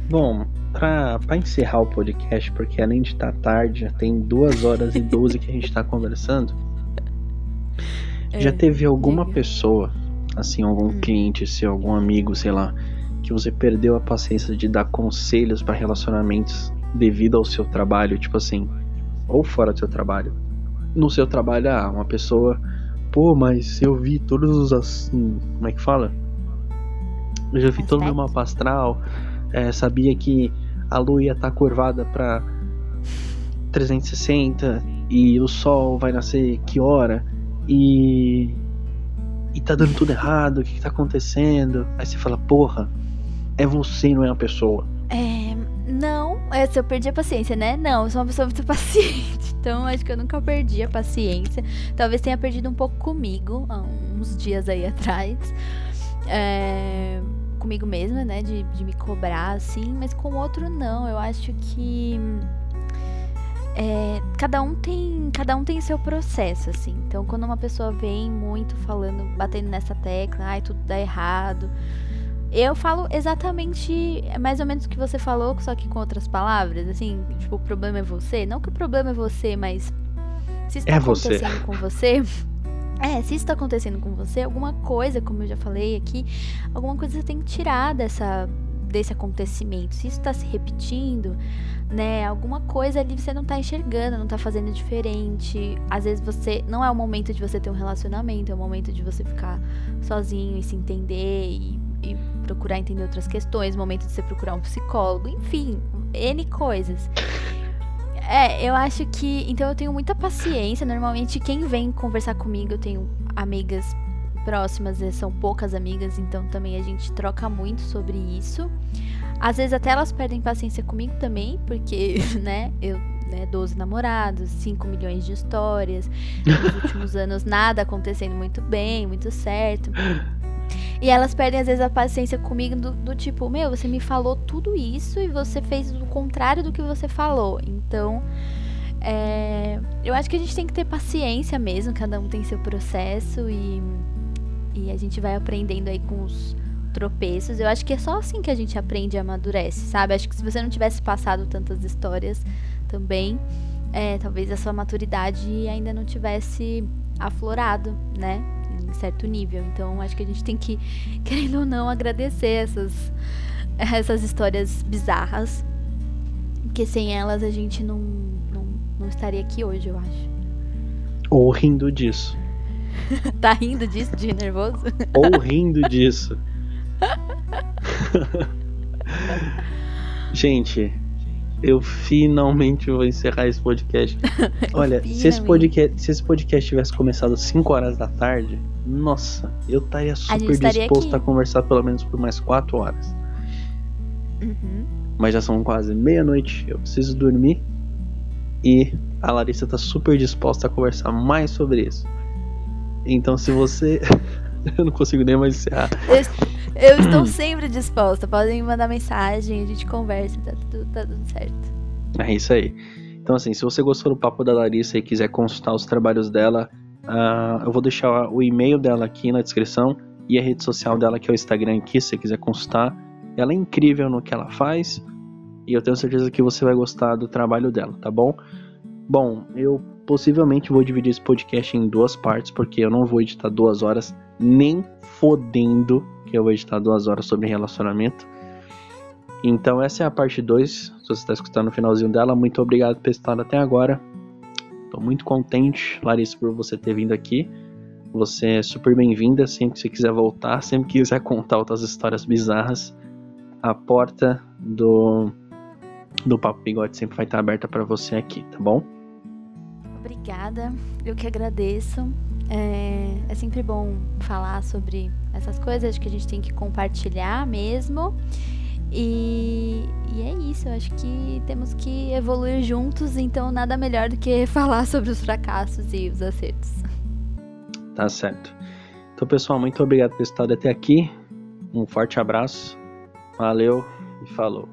Bom, pra, pra encerrar o podcast, porque além de estar tarde, já tem 2 horas e 12 que a gente tá conversando. Já É, teve alguma pessoa, assim, algum Hum. cliente seu, algum amigo, sei lá, que você perdeu a paciência de dar conselhos pra relacionamentos devido ao seu trabalho, tipo assim, ou fora do seu trabalho. No seu trabalho, ah, uma pessoa, pô, mas eu vi todos os, assim, como é que fala? Eu já vi todo o meu mapa astral, é, sabia que a lua ia estar curvada pra 360 e o sol vai nascer que hora e e tá dando tudo errado, o que, que tá acontecendo? Aí você fala, porra, é você, não é a pessoa. é, não, é, se eu perdi a paciência, né? Não, eu sou uma pessoa muito paciente. Então, acho que eu nunca perdi a paciência. Talvez tenha perdido um pouco comigo, há uns dias aí atrás. É, comigo mesma, né? De, de me cobrar, assim. Mas com o outro, não. Eu acho que. é, cada um tem cada um tem seu processo assim então quando uma pessoa vem muito falando batendo nessa tecla ai tudo dá errado eu falo exatamente mais ou menos o que você falou só que com outras palavras assim tipo o problema é você não que o problema é você mas se está É você. acontecendo com você é se está acontecendo com você alguma coisa como eu já falei aqui alguma coisa você tem que tirar dessa desse acontecimento. Se isso está se repetindo, né, alguma coisa ali você não tá enxergando, não tá fazendo diferente. Às vezes você não é o momento de você ter um relacionamento, é o momento de você ficar sozinho e se entender e, e procurar entender outras questões, momento de você procurar um psicólogo, enfim, N coisas. É, eu acho que. Então eu tenho muita paciência. Normalmente quem vem conversar comigo, eu tenho amigas próximas, são poucas amigas, então também a gente troca muito sobre isso. Às vezes até elas perdem paciência comigo também, porque, né, eu, né, 12 namorados, 5 milhões de histórias, nos últimos anos nada acontecendo muito bem, muito certo. E elas perdem às vezes a paciência comigo do, do, tipo, meu, você me falou tudo isso e você fez o contrário do que você falou. Então, é, eu acho que a gente tem que ter paciência mesmo, cada um tem seu processo e, e a gente vai aprendendo aí com os tropeços. Eu acho que é só assim que a gente aprende e amadurece, sabe? Acho que se você não tivesse passado tantas histórias também, é, talvez a sua maturidade ainda não tivesse aflorado, né? Em certo nível. Então, acho que a gente tem que, querendo ou não, agradecer essas, essas histórias bizarras. Porque sem elas a gente não, não, não estaria aqui hoje, eu acho. Ou rindo disso. tá rindo disso, de nervoso? Ou rindo disso. Gente, eu finalmente vou encerrar esse podcast. Olha, se esse podcast, se esse podcast tivesse começado às 5 horas da tarde, nossa, eu estaria super estaria disposto aqui. a conversar pelo menos por mais 4 horas. Uhum. Mas já são quase meia-noite, eu preciso dormir. E a Larissa tá super disposta a conversar mais sobre isso. Então, se você. eu não consigo nem mais encerrar. Eu estou sempre disposta. Podem mandar mensagem, a gente conversa, tá tudo, tá tudo certo. É isso aí. Então, assim, se você gostou do papo da Larissa e quiser consultar os trabalhos dela, uh, eu vou deixar o e-mail dela aqui na descrição e a rede social dela, que é o Instagram aqui, se você quiser consultar. Ela é incrível no que ela faz e eu tenho certeza que você vai gostar do trabalho dela, tá bom? Bom, eu possivelmente vou dividir esse podcast em duas partes, porque eu não vou editar duas horas, nem fodendo que eu vou editar duas horas sobre relacionamento. Então essa é a parte 2. Se você está escutando o finalzinho dela, muito obrigado por estado até agora. Estou muito contente, Larissa, por você ter vindo aqui. Você é super bem-vinda sempre que você quiser voltar, sempre que quiser contar outras histórias bizarras. A porta do do Papo Bigode sempre vai estar aberta para você aqui, tá bom? Obrigada, eu que agradeço. É, é sempre bom falar sobre essas coisas, que a gente tem que compartilhar mesmo. E, e, é isso, eu acho que temos que evoluir juntos, então nada melhor do que falar sobre os fracassos e os acertos. Tá certo. Então, pessoal, muito obrigado por estado até aqui. Um forte abraço. Valeu e falou.